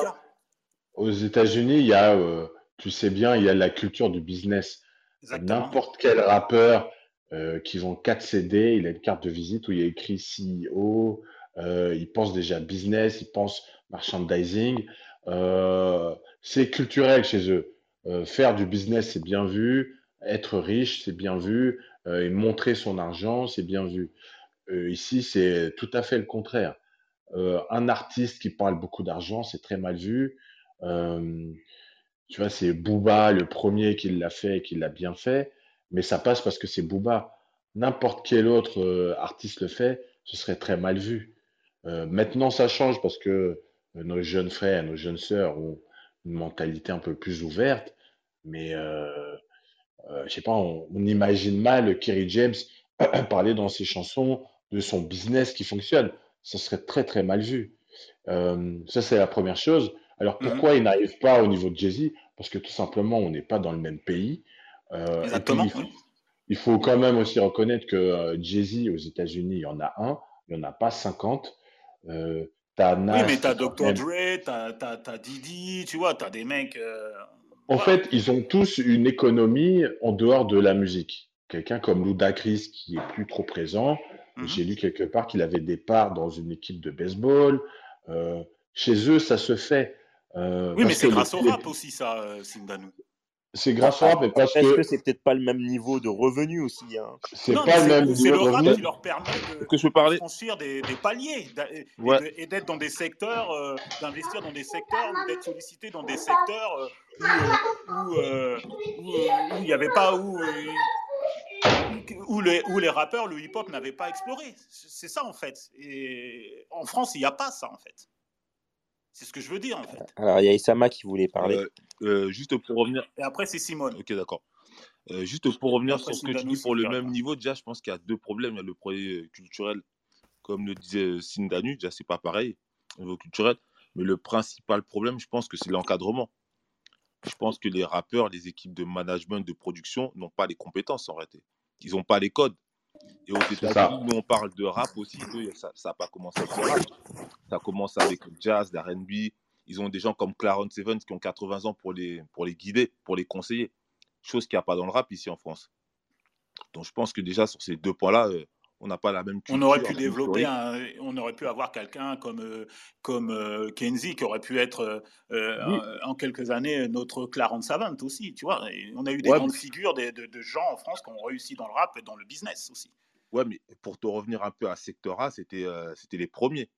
aux États-Unis, il y a, euh, tu sais bien, il y a la culture du business. N'importe quel rappeur qui vend 4 CD, il a une carte de visite où il y a écrit CEO, il pense déjà business, il pense merchandising. Euh, c'est culturel chez eux. Euh, faire du business, c'est bien vu. Être riche, c'est bien vu. Euh, et montrer son argent, c'est bien vu. ici, c'est tout à fait le contraire. un artiste qui parle beaucoup d'argent, c'est très mal vu. tu vois, c'est Booba le premier qui l'a fait et qui l'a bien fait, mais ça passe parce que c'est Booba. N'importe quel autre artiste le fait, ce serait très mal vu. maintenant, ça change parce que nos jeunes frères, nos jeunes sœurs ont une mentalité un peu plus ouverte, mais euh, euh, je sais pas, on, imagine mal Kerry James parler dans ses chansons de son business qui fonctionne. Ça serait très très mal vu. Euh, ça c'est la première chose. Alors mmh pourquoi il n'arrive pas au niveau de Jay-Z? Parce que tout simplement on n'est pas dans le même pays. Il, faut, quand même aussi reconnaître que Jay-Z aux États-Unis, il y en a un, il n'y en a pas 50. Oui, mais t'as Dr. Dre, t'as, as, Didi, tu vois, t'as des mecs. en fait, ils ont tous une économie en dehors de la musique. Quelqu'un comme Ludacris qui est plus trop présent. Mhm. J'ai lu quelque part qu'il avait des parts dans une équipe de baseball. Euh, chez eux, ça se fait. Euh, oui, mais c'est grâce au rap aussi, ça, euh, Sindanou. C'est grâce au rap, mais parce que. Est-ce que c'est peut-être pas le même niveau de revenu aussi hein C'est pas le même niveau de revenu. C'est le rap qui leur permet de, que je parler... franchir des, des paliers et d'être dans des secteurs, d'investir dans des secteurs ou d'être sollicité dans des secteurs où il n'y avait pas où où les, où les rappeurs, le hip-hop n'avait pas exploré. C'est ça en fait. Et en France, il n'y a pas ça en fait. C'est ce que je veux dire en fait. Alors il y a Isama qui voulait parler. Euh, euh, juste pour revenir. Et après c'est Simone. Ok d'accord. Euh, juste pour revenir sur ce que tu dis pour le même niveau, déjà je pense qu'il y a deux problèmes. Il y a le problème culturel, comme le disait Sindanu, déjà c'est pas pareil au niveau culturel. Mais le principal problème, je pense que c'est l'encadrement. Je pense que les rappeurs, les équipes de management, de production n'ont pas les compétences en réalité. Ils n'ont pas les codes. Et aux États-Unis, nous, on parle de rap aussi. ça n'a pas commencé avec le rap. Ça commence avec le jazz, l'R&B. Ils ont des gens comme Clarence Evans qui ont 80 ans pour les, pour les guider, pour les conseiller. Chose qu'il n'y a pas dans le rap ici en France. Donc je pense que déjà sur ces deux points-là, euh, on n'a pas la même culture. On aurait pu développer, on aurait pu avoir quelqu'un comme, euh, comme euh, Kenzie qui aurait pu être euh, en quelques années notre Clarence Savant aussi, tu vois. on a eu des grandes figures de, de, gens en France qui ont réussi dans le rap et dans le business aussi. Ouais, mais pour te revenir un peu à Sector A, c'était c'était les premiers.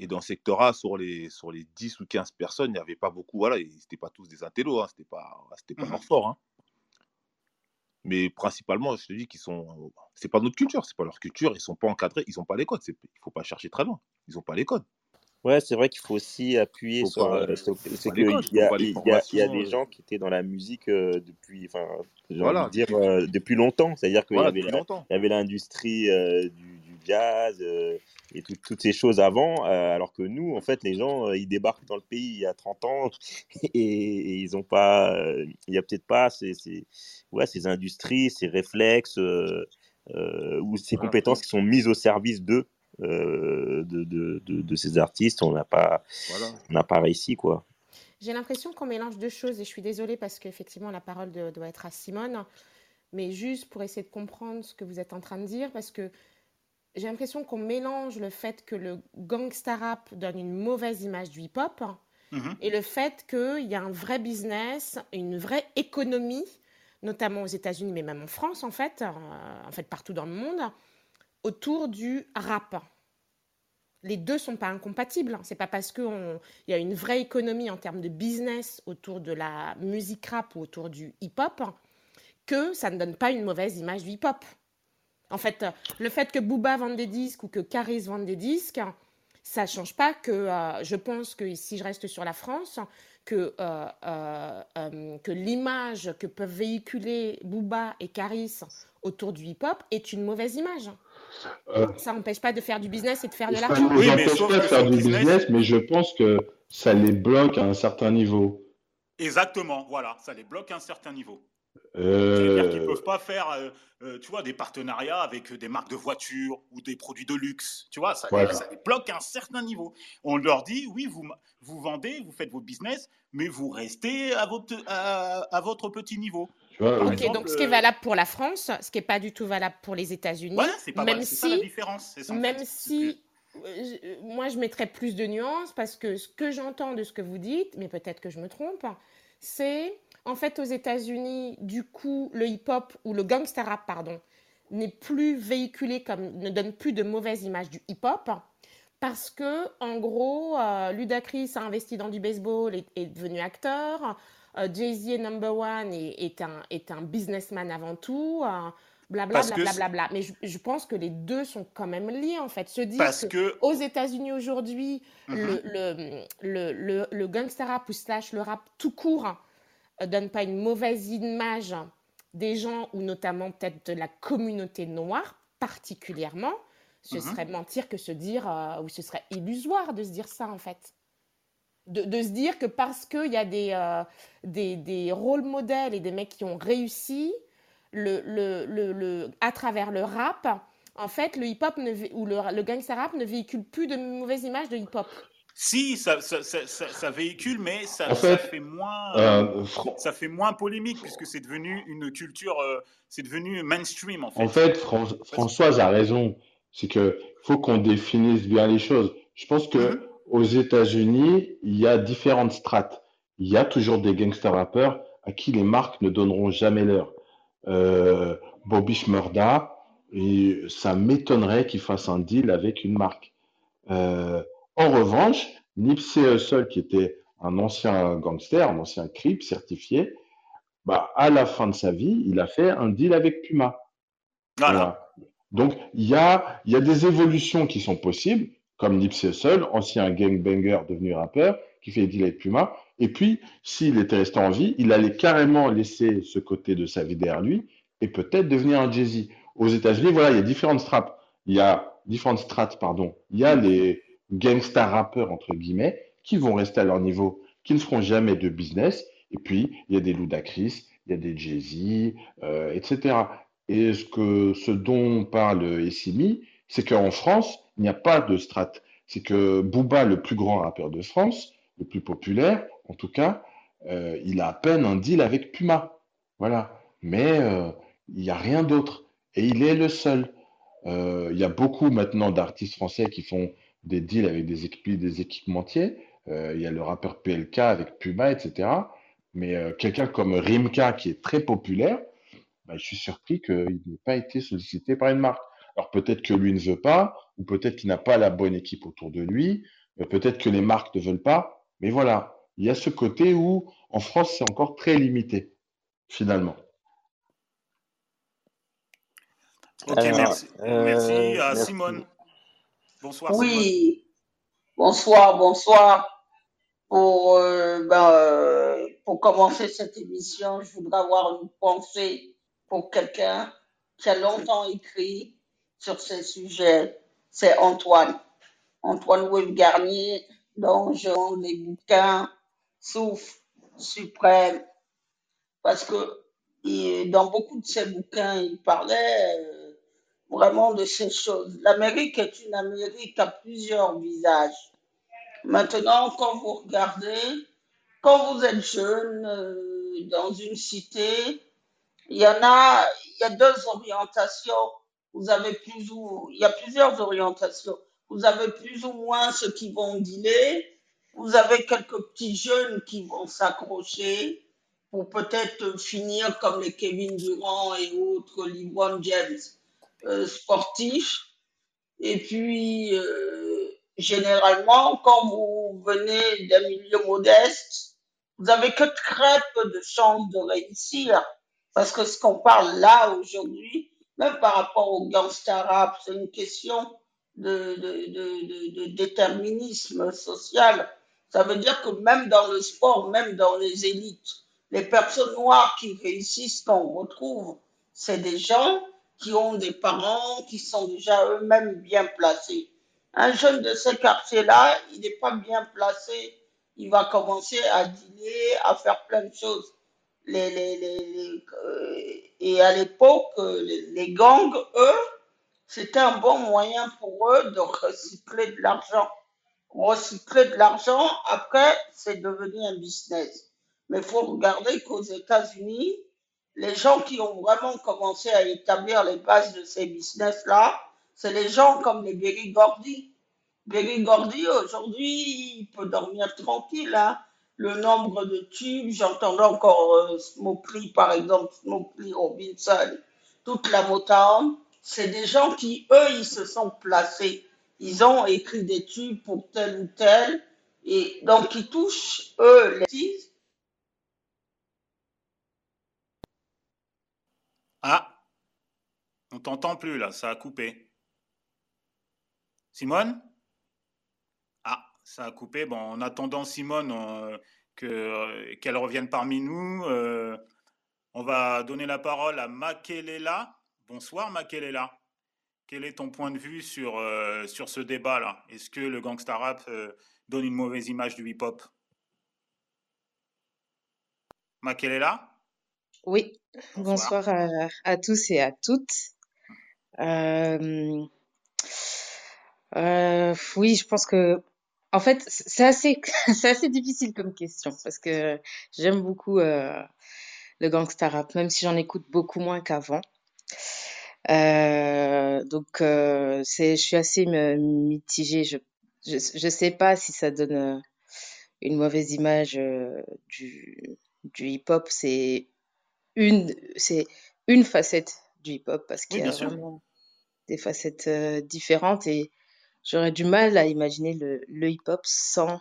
Et dans Sector A, sur les, sur les 10 ou 15 personnes, il n'y avait pas beaucoup, voilà, c'était pas tous des intellos, hein, c'était pas, c'était pas mmh fort. Hein. Mais principalement, je te dis qu'ils sont. C'est pas notre culture, c'est pas leur culture, ils sont pas encadrés, ils ont pas les codes. Il faut pas chercher très loin, ils ont pas les codes. Ouais, c'est vrai qu'il faut aussi appuyer sur. Euh, c'est qu'il y, a, il y, a des gens qui étaient dans la musique euh, depuis, enfin, voilà, dire euh, depuis longtemps. C'est-à-dire qu'il y avait l'industrie du, du, jazz et toutes ces choses avant, euh, alors que nous, en fait, les gens, euh, ils débarquent dans le pays il y a 30 ans et, ils n'ont pas, euh, il n'y a peut-être pas ces, ces, ouais, ces industries, ces réflexes ou ces compétences qui sont mises au service d'eux. de, de, de, ces artistes, on n'a pas, on pas réussi quoi. J'ai l'impression qu'on mélange deux choses et je suis désolée parce qu'effectivement la parole doit être à Simone, mais juste pour essayer de comprendre ce que vous êtes en train de dire parce que j'ai l'impression qu'on mélange le fait que le gangsta rap donne une mauvaise image du hip-hop mhm. et le fait qu'il y a un vrai business, une vraie économie, notamment aux États-Unis, mais même en France en fait, euh, en fait partout dans le monde, autour du rap. Les deux sont pas incompatibles. C'est pas parce qu'il y a une vraie économie en termes de business autour de la musique rap ou autour du hip-hop que ça ne donne pas une mauvaise image du hip-hop. En fait, le fait que Booba vende des disques ou que Caris vende des disques, ça ne change pas que euh, je pense que si je reste sur la France, que, euh, euh, que l'image que peuvent véhiculer Booba et Caris autour du hip-hop est une mauvaise image. ça n'empêche pas de faire du business et de faire de l'argent. Oui, mais pas de faire du business, mais je pense que ça les bloque à un certain niveau. Exactement, voilà, ça les bloque à un certain niveau. C'est-à-dire qu'ils ne peuvent pas faire, euh, euh, tu vois, des partenariats avec des marques de voitures ou des produits de luxe. Tu vois, ça, ça, les bloque à un certain niveau. On leur dit, oui, vous, vous vendez, vous faites votre business, mais vous restez à votre, à, votre petit niveau. ok, donc ce qui est euh, valable pour la France, ce qui n'est pas du tout valable pour les États-Unis. Voilà, c'est pas même si, ça la différence. même si moi, je mettrais plus de nuances parce que ce que j'entends de ce que vous dites, mais peut-être que je me trompe, c'est en fait, aux États-Unis, du coup, le hip-hop ou le gangster rap, pardon, n'est plus véhiculé comme, ne donne plus de mauvaise image du hip-hop. Parce que, en gros, euh, Ludacris a investi dans du baseball et est devenu acteur. Euh, Jay-Z est number one et est un, est un businessman avant tout. Blablabla. Euh, bla, bla, Mais je, pense que les deux sont quand même liés, en fait. Se dire Parce que, aux États-Unis aujourd'hui, mhm. le, le, le, le, le gangster rap ou slash le rap tout court donne pas une mauvaise image des gens ou notamment peut-être de la communauté noire particulièrement, ce mhm. serait mentir que se dire, euh, ou ce serait illusoire de se dire ça en fait. De, se dire que parce qu'il y a des, euh, des, des, rôles modèles et des mecs qui ont réussi le, le, le, à travers le rap, en fait, le hip-hop ou le, le gangster rap ne véhicule plus de mauvaises images de hip-hop. Si, ça, ça, ça, ça, véhicule, mais ça, fait, moins, euh, ça fait moins polémique puisque c'est devenu une culture, euh, c'est devenu mainstream en fait. En fait, Françoise a raison. C'est que faut qu'on définisse bien les choses. Je pense que aux États-Unis, il y a différentes strates. Il y a toujours des gangster rappeurs à qui les marques ne donneront jamais l'heure. Euh, Bobby Shmurda, et ça m'étonnerait qu'il fasse un deal avec une marque. Euh, en revanche, Nipsey Hussle, qui était un ancien gangster, un ancien crip certifié, bah, à la fin de sa vie, il a fait un deal avec Puma. Voilà. Donc, il y a, y a des évolutions qui sont possibles, comme Nipsey Hussle, ancien gangbanger devenu rappeur, qui fait des deals avec Puma. Et puis, s'il était resté en vie, il allait carrément laisser ce côté de sa vie derrière lui et peut-être devenir un Jay-Z. Aux États-Unis, voilà, il y a différentes strates. Il y a différentes strates, pardon. Il y a les, gangsta rappeurs, entre guillemets, qui vont rester à leur niveau, qui ne feront jamais de business. Et puis, il y a des Ludacris, il y a des Jay-Z, euh, etc. Et ce, que, ce dont parle Essimi, c'est qu'en France, il n'y a pas de strat. C'est que Booba, le plus grand rappeur de France, le plus populaire, en tout cas, euh, il a à peine un deal avec Puma. Voilà. Mais euh, il n'y a rien d'autre. Et il est le seul. il y a beaucoup maintenant d'artistes français qui font des deals avec des, des équipementiers. Euh, il y a le rappeur PLK avec Puma, etc. Mais euh, quelqu'un comme Rimka, qui est très populaire, bah, je suis surpris qu'il n'ait pas été sollicité par une marque. Alors peut-être que lui ne veut pas, ou peut-être qu'il n'a pas la bonne équipe autour de lui, euh, peut-être que les marques ne veulent pas. Mais voilà, il y a ce côté où en France, c'est encore très limité, finalement. Ok, merci. merci à Simone. Bonsoir. Oui, bonsoir, bonsoir. Pour, euh, ben, euh, pour commencer cette émission, je voudrais avoir une pensée pour quelqu'un qui a longtemps écrit sur ces sujets. C'est Antoine. Antoine Will Garnier, dont je les bouquins Souffle, Suprême. Parce que dans beaucoup de ses bouquins, il parlait euh, vraiment de ces choses. L'Amérique est une Amérique à plusieurs visages. Maintenant, quand vous regardez, quand vous êtes jeune euh, dans une cité, il y en a, il y a deux orientations. Vous avez plus ou, il y a plusieurs orientations. Vous avez plus ou moins ceux qui vont dealer. Vous avez quelques petits jeunes qui vont s'accrocher pour peut-être finir comme les Kevin Durant et autres, LeBron James sportif. Et puis, euh, généralement, quand vous venez d'un milieu modeste, vous avez que très peu de chances de réussir. Parce que ce qu'on parle là aujourd'hui, même par rapport au gangster rap, c'est une question de, de, de, de, déterminisme social. Ça veut dire que même dans le sport, même dans les élites, les personnes noires qui réussissent qu'on retrouve, c'est des gens qui ont des parents qui sont déjà eux-mêmes bien placés. Un jeune de ce quartier-là, il n'est pas bien placé, il va commencer à dîner, à faire plein de choses. Euh, et à l'époque, les, gangs, eux, c'était un bon moyen pour eux de recycler de l'argent. Recycler de l'argent, après, c'est devenu un business. Mais il faut regarder qu'aux États-Unis, les gens qui ont vraiment commencé à établir les bases de ces business-là, c'est les gens comme les Berry Gordy. Berry Gordy, aujourd'hui, il peut dormir tranquille. Hein. Le nombre de tubes, j'entendais encore euh, par exemple, Smokey Robinson, toute la Motown, c'est des gens qui, eux, ils se sont placés. Ils ont écrit des tubes pour tel ou tel, et donc ils touchent, eux, les Ah, on t'entend plus là, ça a coupé. Simone? Ah, ça a coupé. Bon, en attendant Simone euh, que, euh, qu'elle revienne parmi nous, euh, on va donner la parole à Makelela. Bonsoir Makelela. Quel est ton point de vue sur, sur ce débat-là? Est-ce que le gangsta rap donne une mauvaise image du hip-hop? Makelela? Oui, bonsoir, à, tous et à toutes. Euh, euh, oui, je pense que, en fait, c'est assez, c'est assez difficile comme question parce que j'aime beaucoup euh, le gangsta rap, même si j'en écoute beaucoup moins qu'avant. Donc, c'est, je suis assez mitigée. Je, je, je sais pas si ça donne une mauvaise image du, du hip-hop. C'est une, c'est une facette du hip-hop parce qu'il y a vraiment des facettes euh, différentes et j'aurais du mal à imaginer le, le hip-hop sans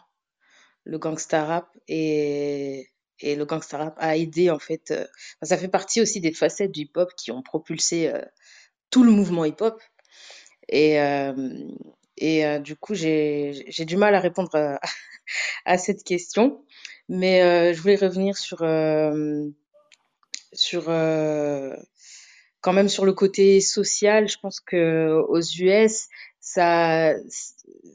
le gangsta rap et, et le gangsta rap a aidé en fait. Euh, ça fait partie aussi des facettes du hip-hop qui ont propulsé euh, tout le mouvement hip-hop. Et, et du coup, j'ai du mal à répondre à, à cette question. Mais je voulais revenir sur, sur quand même sur le côté social. Je pense que aux US, ça,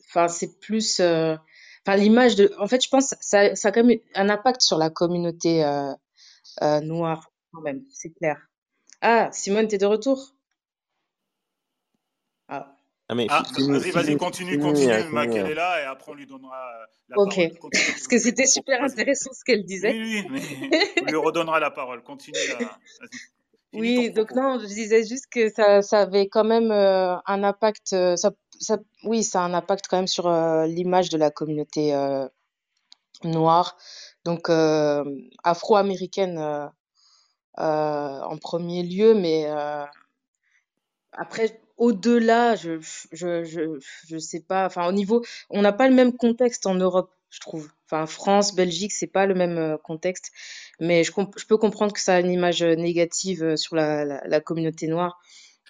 enfin, c'est plus, enfin, l'image de, en fait, je pense ça, ça a quand même un impact sur la communauté noire quand même, c'est clair. Ah, Simone, t'es de retour? Ah. Mais ah, vas-y, vas-y, continue, continue, Maquelle est là et après on lui donnera la Ok, parce que c'était super intéressant ce qu'elle disait. Oui, oui, mais on lui redonnera la parole. Continue là. Oui, donc non, je disais juste que ça, ça avait quand même euh, un impact, euh, ça, ça, oui, ça a un impact quand même sur euh, l'image de la communauté euh, noire, donc euh, afro-américaine euh, en premier lieu, mais après, au-delà, je, je, je, je sais pas. Enfin, au niveau, on n'a pas le même contexte en Europe, je trouve. Enfin, France, Belgique, c'est pas le même euh, contexte. Mais je, je peux comprendre que ça a une image euh, négative euh, sur la, la, la communauté noire,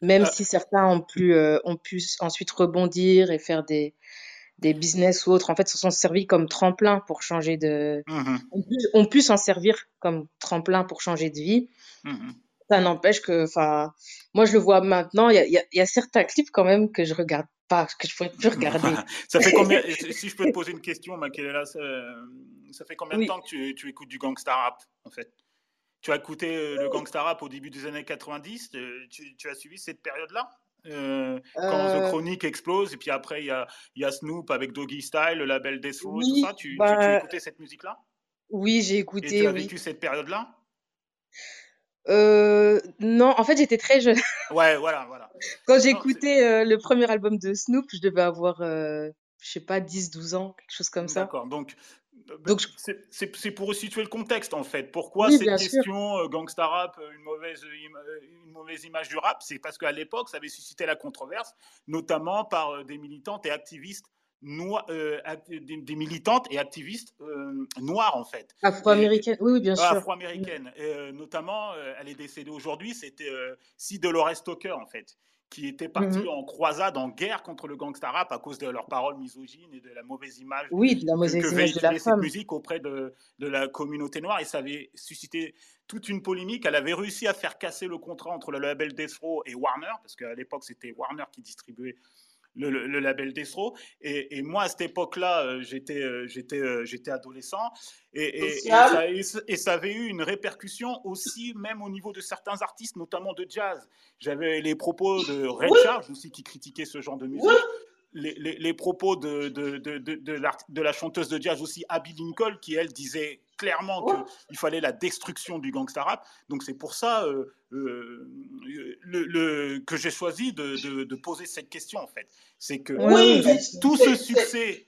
même si certains ont pu, euh, ont pu ensuite rebondir et faire des, des business ou autres. En fait, se sont servis comme tremplin pour changer de. Mmh. On pu, s'en servir comme tremplin pour changer de vie. Mmh ça n'empêche que, enfin, moi je le vois maintenant, il y a, y, a, y a, certains clips quand même que je regarde pas, que je pourrais plus regarder. ça fait combien, si je peux te poser une question, Makelela, ça, ça fait combien de oui. temps que tu, tu, écoutes du gangsta rap, en fait? Tu as écouté euh, le gangsta rap au début des années 90, euh, tu, tu as suivi cette période-là? Euh, quand euh... The Chronic explose, et puis après il y a, y a Snoop avec Doggy Style, le label Death Row, oui, tout ça, tu, bah... tu, écouté cette musique-là? Oui, j'ai écouté. Et tu as oui. vécu cette période-là? Euh, non, en fait, j'étais très jeune. Ouais, voilà, voilà. Quand j'écoutais euh, le premier album de Snoop, je devais avoir, euh, je sais pas, 10, 12 ans, quelque chose comme ça. D'accord, donc, euh, donc c'est pour resituer le contexte, en fait. Pourquoi oui, cette question gangsta rap, une mauvaise, une mauvaise image du rap? C'est parce qu'à l'époque, ça avait suscité la controverse, notamment par des militantes et activistes Noir, euh, des, des, militantes et activistes euh, noires en fait. Afro-américaines, oui, oui, bien sûr. Afro-américaines. Euh, notamment, elle est décédée aujourd'hui, c'était Si Dolores Stoker en fait, qui était partie mm -hmm. en croisade, en guerre contre le gangsta rap à cause de leurs paroles misogynes et de la mauvaise image, oui, de la mauvaise que, que de la cette femme. musique auprès de, de, la communauté noire et ça avait suscité toute une polémique. Elle avait réussi à faire casser le contrat entre le label Death Row et Warner, parce qu'à l'époque c'était Warner qui distribuait le, le, le, label Destro. Et, et, moi, à cette époque-là, euh, j'étais, euh, j'étais, euh, j'étais adolescent. Et, et, ça, et, ça, avait eu une répercussion aussi, même au niveau de certains artistes, notamment de jazz. J'avais les propos de Ray oui. Charles aussi qui critiquait ce genre de musique. Oui. Les, les, les, propos de, de, de, de, la, de la chanteuse de jazz aussi, Abby Lincoln, qui elle disait clairement qu'il fallait la destruction du gangsta rap. Donc c'est pour ça euh, euh, le, le, que j'ai choisi de, poser cette question en fait. C'est que oui, tout, tout ce succès,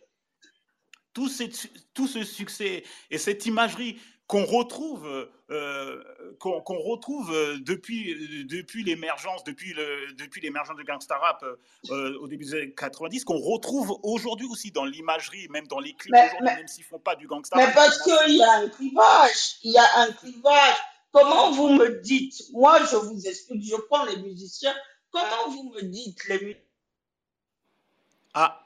tout, ces, tout ce succès et cette imagerie qu'on retrouve, euh, qu'on qu retrouve depuis, depuis l'émergence, depuis l'émergence le, de gangsta rap euh, au début des années 90, qu'on retrouve aujourd'hui aussi dans l'imagerie, même dans les clips aujourd'hui, même s'ils font pas du gangsta mais rap. Mais parce qu'il y a un clivage, il y a un clivage. Comment vous me dites, moi je vous explique, je prends les musiciens, comment vous me dites les musiciens Ah,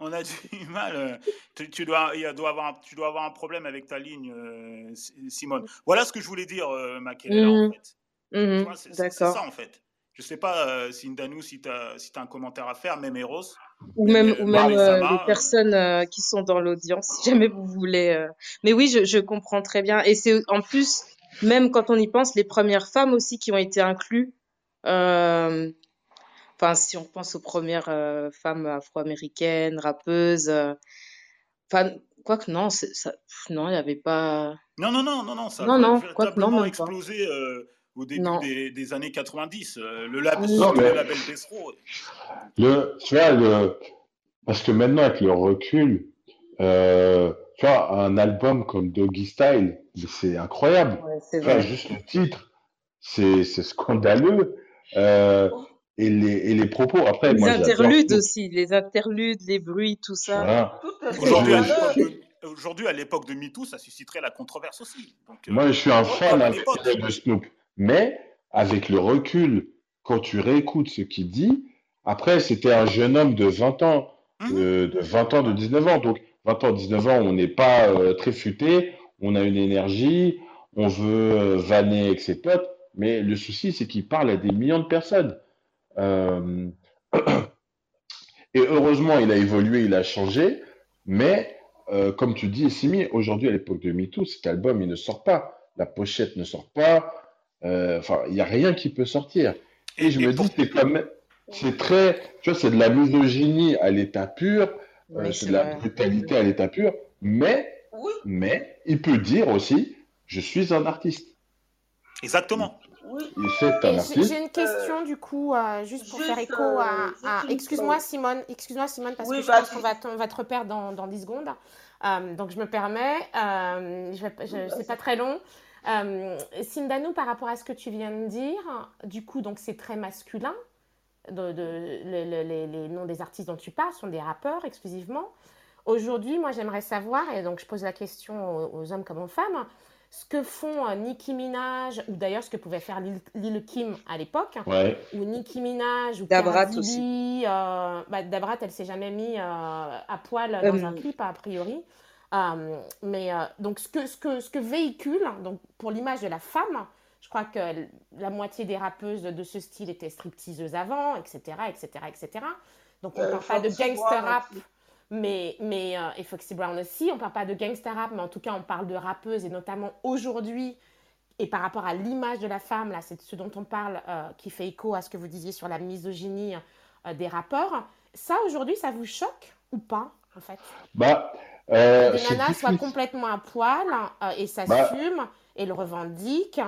on a du mal. Tu, tu, dois, il doit avoir, tu dois avoir un problème avec ta ligne, euh, Simone. Voilà ce que je voulais dire, euh, Makélela, mmh. en fait. Mmh. C'est ça, en fait. Je sais pas, euh, Sindanou, si tu as, si as un commentaire à faire, même Eros. Ou même, ou même euh, les personnes euh, qui sont dans l'audience, si jamais vous voulez. euh. Mais oui, je, je comprends très bien. Et c'est en plus, même quand on y pense, les premières femmes aussi qui ont été incluses. Euh, Enfin, si on pense aux premières femmes afro-américaines, rappeuses. Enfin, quoique non, ça, non, il n'y avait pas. Non, non, non, non, non, ça non, a non, véritablement explosé au début des, des, années 90. le label, le label Le, tu vois, le, parce que maintenant, avec le recul, euh, tu vois, un album comme Doggy Style, c'est incroyable. Ouais, juste le titre, c'est scandaleux. Euh, et, les, et les propos, après, les interludes aussi, les interludes, les bruits, tout ça. Aujourd'hui, à l'époque de MeToo, ça susciterait la controverse aussi. Donc, euh, Moi, je suis un fan de Snoop. Mais, avec le recul, quand tu réécoutes ce qu'il dit, après, c'était un jeune homme de 20 ans, mmh. de, de 20 ans, de 19 ans. Donc, 20 ans, 19 ans, on n'est pas euh, très futé, on a une énergie, on veut euh, vanner avec ses potes, mais le souci, c'est qu'il parle à des millions de personnes. Euh, et heureusement, il a évolué, il a changé, mais comme tu dis, Simi, aujourd'hui, à l'époque de MeToo, cet album, il ne sort pas. La pochette ne sort pas. Enfin, il n'y a rien qui peut sortir. Et, je me dis, c'est quand c'est très, tu vois, c'est de la misogynie à l'état pur. Euh, c'est de la brutalité à l'état pur, mais, mais il peut dire aussi je suis un artiste. Exactement. J'ai une question du coup, euh, juste pour faire écho à. Euh, excuse-moi Simone, excuse-moi Simone, parce que je pense qu'on va, on va te reperdre dans, dans 10 secondes. donc je me permets, je, n'est pas très long. Sindano, par rapport à ce que tu viens de dire, du coup, donc c'est très masculin, de, les, noms des artistes dont tu parles sont des rappeurs exclusivement. Aujourd'hui, moi, j'aimerais savoir, et donc je pose la question aux, hommes comme aux femmes, ce que font euh, Nicki Minaj, ou d'ailleurs ce que pouvait faire Lil, Kim à l'époque, ou Nicki Minaj, ou Dabrat aussi. Euh, bah, Dabrat, elle s'est jamais mis euh, à poil dans un clip, a priori. mais donc, ce que, ce, que, ce que véhicule, donc, pour l'image de la femme, je crois que la moitié des rappeuses de ce style étaient stripteaseuses avant, etc., etc., etc. Donc on ne euh, parle pas de gangster rap, mais, mais euh, et Foxy Brown aussi, on ne parle pas de gangster rap, mais en tout cas on parle de rappeuses, et notamment aujourd'hui, et par rapport à l'image de la femme, là c'est ce dont on parle, euh, qui fait écho à ce que vous disiez sur la misogynie des rappeurs. Ça aujourd'hui, ça vous choque ou pas, en fait? Bah, euh, que des nanas soient complètement à poil et bah s'assument et le revendiquent.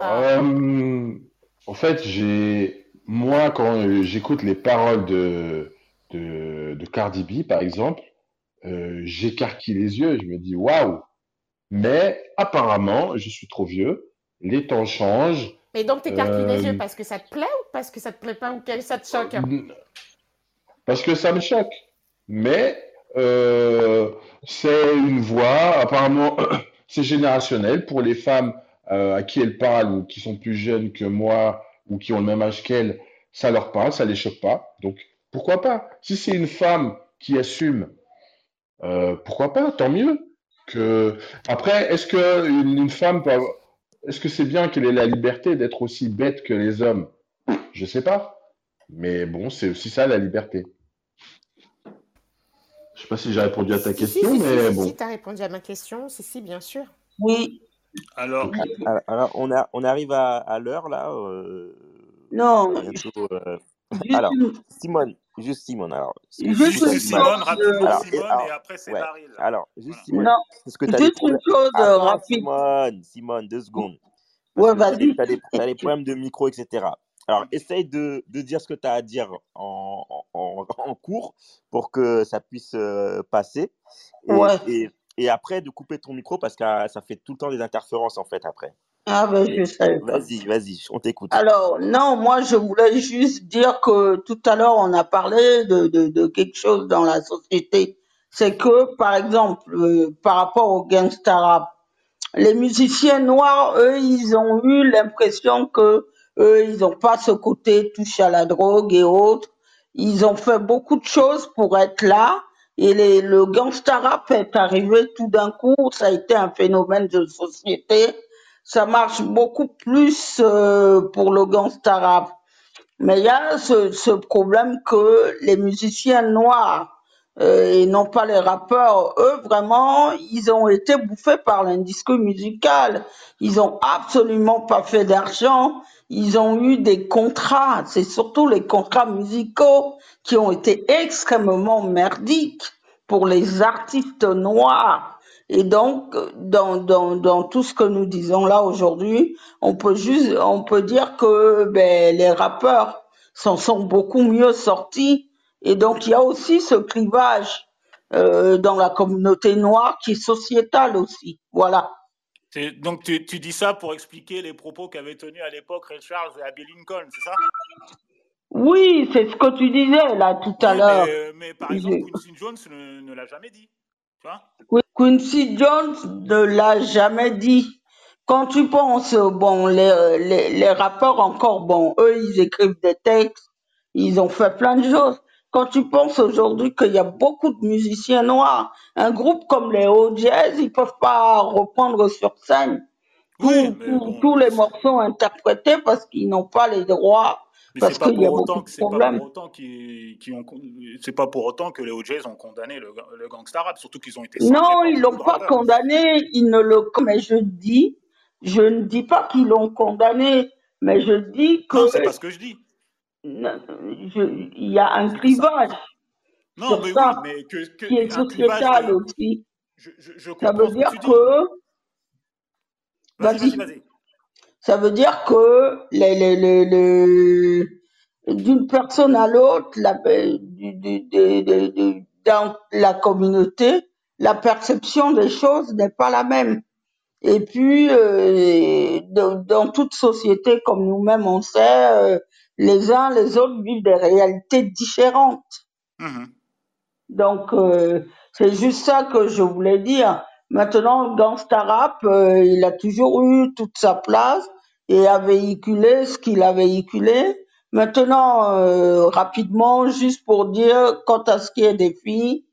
Euh, en fait, j'ai moi quand j'écoute les paroles de, de, de Cardi B par exemple, euh, j'écarquille les yeux, je me dis waouh. Mais apparemment, je suis trop vieux, les temps changent. Mais donc t'écarquilles les yeux euh, parce que ça te plaît ou parce que ça te plaît pas ou que ça te choque? Parce que ça me choque. Mais euh, c'est une voix, apparemment, c'est générationnel pour les femmes euh, à qui elle parle ou qui sont plus jeunes que moi ou qui ont le même âge qu'elle, ça leur parle, ça les choque pas. Donc pourquoi pas? Si c'est une femme qui assume, euh, pourquoi pas? Tant mieux. Que après, est-ce que une, femme peut est-ce que c'est bien qu'elle ait la liberté d'être aussi bête que les hommes? Je sais pas. Mais bon, c'est aussi ça la liberté. Je sais pas si j'ai répondu à ta question, mais bon. Si, tu as répondu à ma question, si, si, bien sûr. Oui, alors, alors, on, a, on arrive à, à l'heure là. Euh, non. Euh, alors, Simone, juste Simone. Alors, juste Simone, rapidement alors, Simone, alors, et après c'est ouais. Daryl. Alors, juste Simone. Non, c'est ce que juste une chose rapide. Simone, Simone, deux secondes. Ouais, vas-y. Tu as, as, des problèmes de micro, etc. Alors, essaye de, de dire ce que tu as à dire en, en, en, cours pour que ça puisse euh, passer. Et, ouais. et, et après de couper ton micro parce que ah, ça fait tout le temps des interférences en fait après. Ah ben je. Vas-y, vas-y, on t'écoute. Alors non, moi je voulais juste dire que tout à l'heure on a parlé de, de, de, quelque chose dans la société. C'est que par exemple euh, par rapport au gangsta rap, les musiciens noirs, eux, ils ont eu l'impression que eux, ils n'ont pas ce côté touche à la drogue et autres. Ils ont fait beaucoup de choses pour être là et les, le gangsta rap est arrivé tout d'un coup, ça a été un phénomène de société. Ça marche beaucoup plus euh, pour le gangsta rap. Mais il y a ce, ce, problème que les musiciens noirs euh, et non pas les rappeurs. Eux, vraiment, ils ont été bouffés par l'industrie musicale. Ils ont absolument pas fait d'argent. Ils ont eu des contrats. C'est surtout les contrats musicaux qui ont été extrêmement merdiques pour les artistes noirs. Et donc, dans, dans, dans tout ce que nous disons là aujourd'hui, on peut juste, on peut dire que ben, les rappeurs s'en sont beaucoup mieux sortis et donc, il y a aussi ce clivage euh, dans la communauté noire qui est sociétal aussi. Voilà. Donc, tu, tu, dis ça pour expliquer les propos qu'avaient tenus à l'époque Ray Charles et Abby Lincoln, c'est ça? Oui, c'est ce que tu disais là tout à l'heure. Mais, mais, par exemple, Quincy Jones ne, ne l'a jamais dit. Tu vois? Quincy Jones ne l'a jamais dit. Quand tu penses, bon, les, les, les rappeurs encore, bon, eux, ils écrivent des textes, ils ont fait plein de choses. Quand tu penses aujourd'hui qu'il y a beaucoup de musiciens noirs, un groupe comme les O-Jazz, ils peuvent pas reprendre sur scène tous les morceaux interprétés parce qu'ils n'ont pas les droits. Parce qu'il y a beaucoup de problèmes. C'est pas pour autant que les OJs ont condamné le, le gangsta rap, surtout qu'ils ont été. Non, ils l'ont pas condamné. Ils ne le. Mais je dis, je ne dis pas qu'ils l'ont condamné, mais je dis que. Non, c'est pas ce que je dis il y a un clivage. Non, mais ça, oui, mais que, que qui est sociétal aussi. Je, je, je ça veut dire que. Vas-y, vas-y, vas-y. Ça veut dire que les, les, les, les d'une personne à l'autre, la, du, du, du, dans la communauté, la perception des choses n'est pas la même. Et puis, euh, dans, dans toute société, comme nous-mêmes on sait, euh, les uns les autres vivent des réalités différentes. Mmh Donc, euh, c'est juste ça que je voulais dire. Maintenant, gangsta euh, il a toujours eu toute sa place et a véhiculé ce qu'il a véhiculé. Maintenant, euh, rapidement, juste pour dire, quant à ce qui est des filles,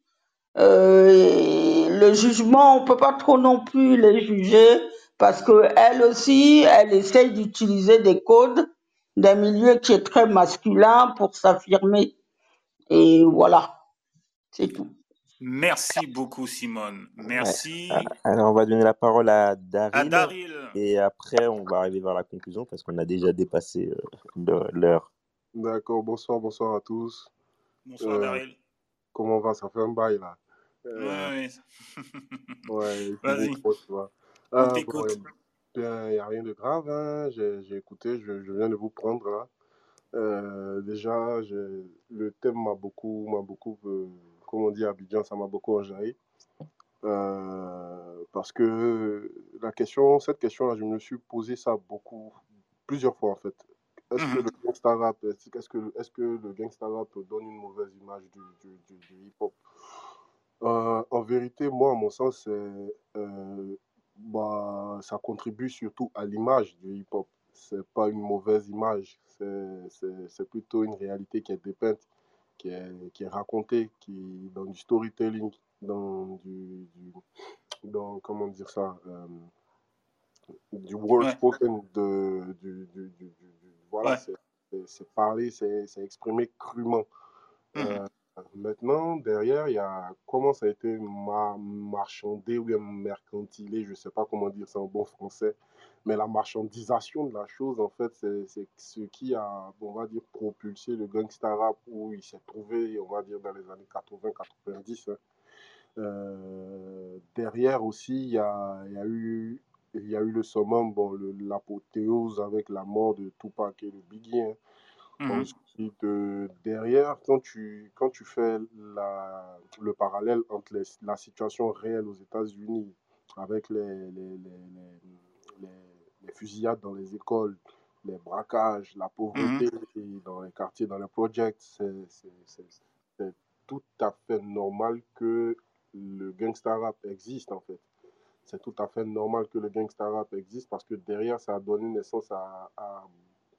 le jugement, on peut pas trop non plus les juger parce que elle aussi, elle essaye d'utiliser des codes d'un milieu qui est très masculin pour s'affirmer. Et voilà, c'est tout. Merci beaucoup, Simone. Merci. Ouais. Alors, on va donner la parole à Daryl. À Daryl. Et après, on va arriver vers la conclusion parce qu'on a déjà dépassé euh, l'heure. D'accord. Bonsoir, bonsoir à tous. Bonsoir, euh, Daryl. Comment va? Ça fait un bail, là. Euh, ouais, ouais. Vas-y. On ah, t'écoute. Il n'y a rien de grave, hein. j'ai écouté, je, je, viens de vous prendre là. Euh, déjà, le thème m'a beaucoup, m'a beaucoup, euh, comme on dit à Abidjan, ça m'a beaucoup enjaillé. Euh, parce que la question, cette question-là, je me suis posé ça beaucoup, plusieurs fois en fait. Est-ce que le gangsta rap, est-ce que, est que le gangsta rap donne une mauvaise image du, du, du, du hip-hop? En vérité, moi, à mon sens, c'est bah, ça contribue surtout à l'image du hip-hop. C'est pas une mauvaise image, c'est plutôt une réalité qui est dépeinte, qui est, qui est racontée, qui dans du storytelling, dans du, du dans comment dire ça, euh, du word spoken, de, du, du, du, voilà, ouais. c'est parler, c'est exprimé crûment. Mmh. Euh, Maintenant, derrière, il y a comment ça a été ma marchandé ou mercantilé, je ne sais pas comment dire ça en bon français, mais la marchandisation de la chose, en fait, c'est ce qui a, on va dire, propulsé le gangsta rap où il s'est trouvé, on va dire, dans les années 80-90. Hein. Euh, derrière aussi, il y a, il y a eu il y a eu le summum, bon, l'apothéose avec la mort de Tupac et de Biggie. Hein. Ensuite, euh, derrière, quand tu, quand tu fais la, le parallèle entre les, la situation réelle aux États-Unis avec les, les, les, fusillades dans les écoles, les braquages, la pauvreté Mmh. dans les quartiers, dans les projects, c'est tout à fait normal que le gangsta rap existe en fait. C'est tout à fait normal que le gangsta rap existe parce que derrière, ça a donné naissance à, à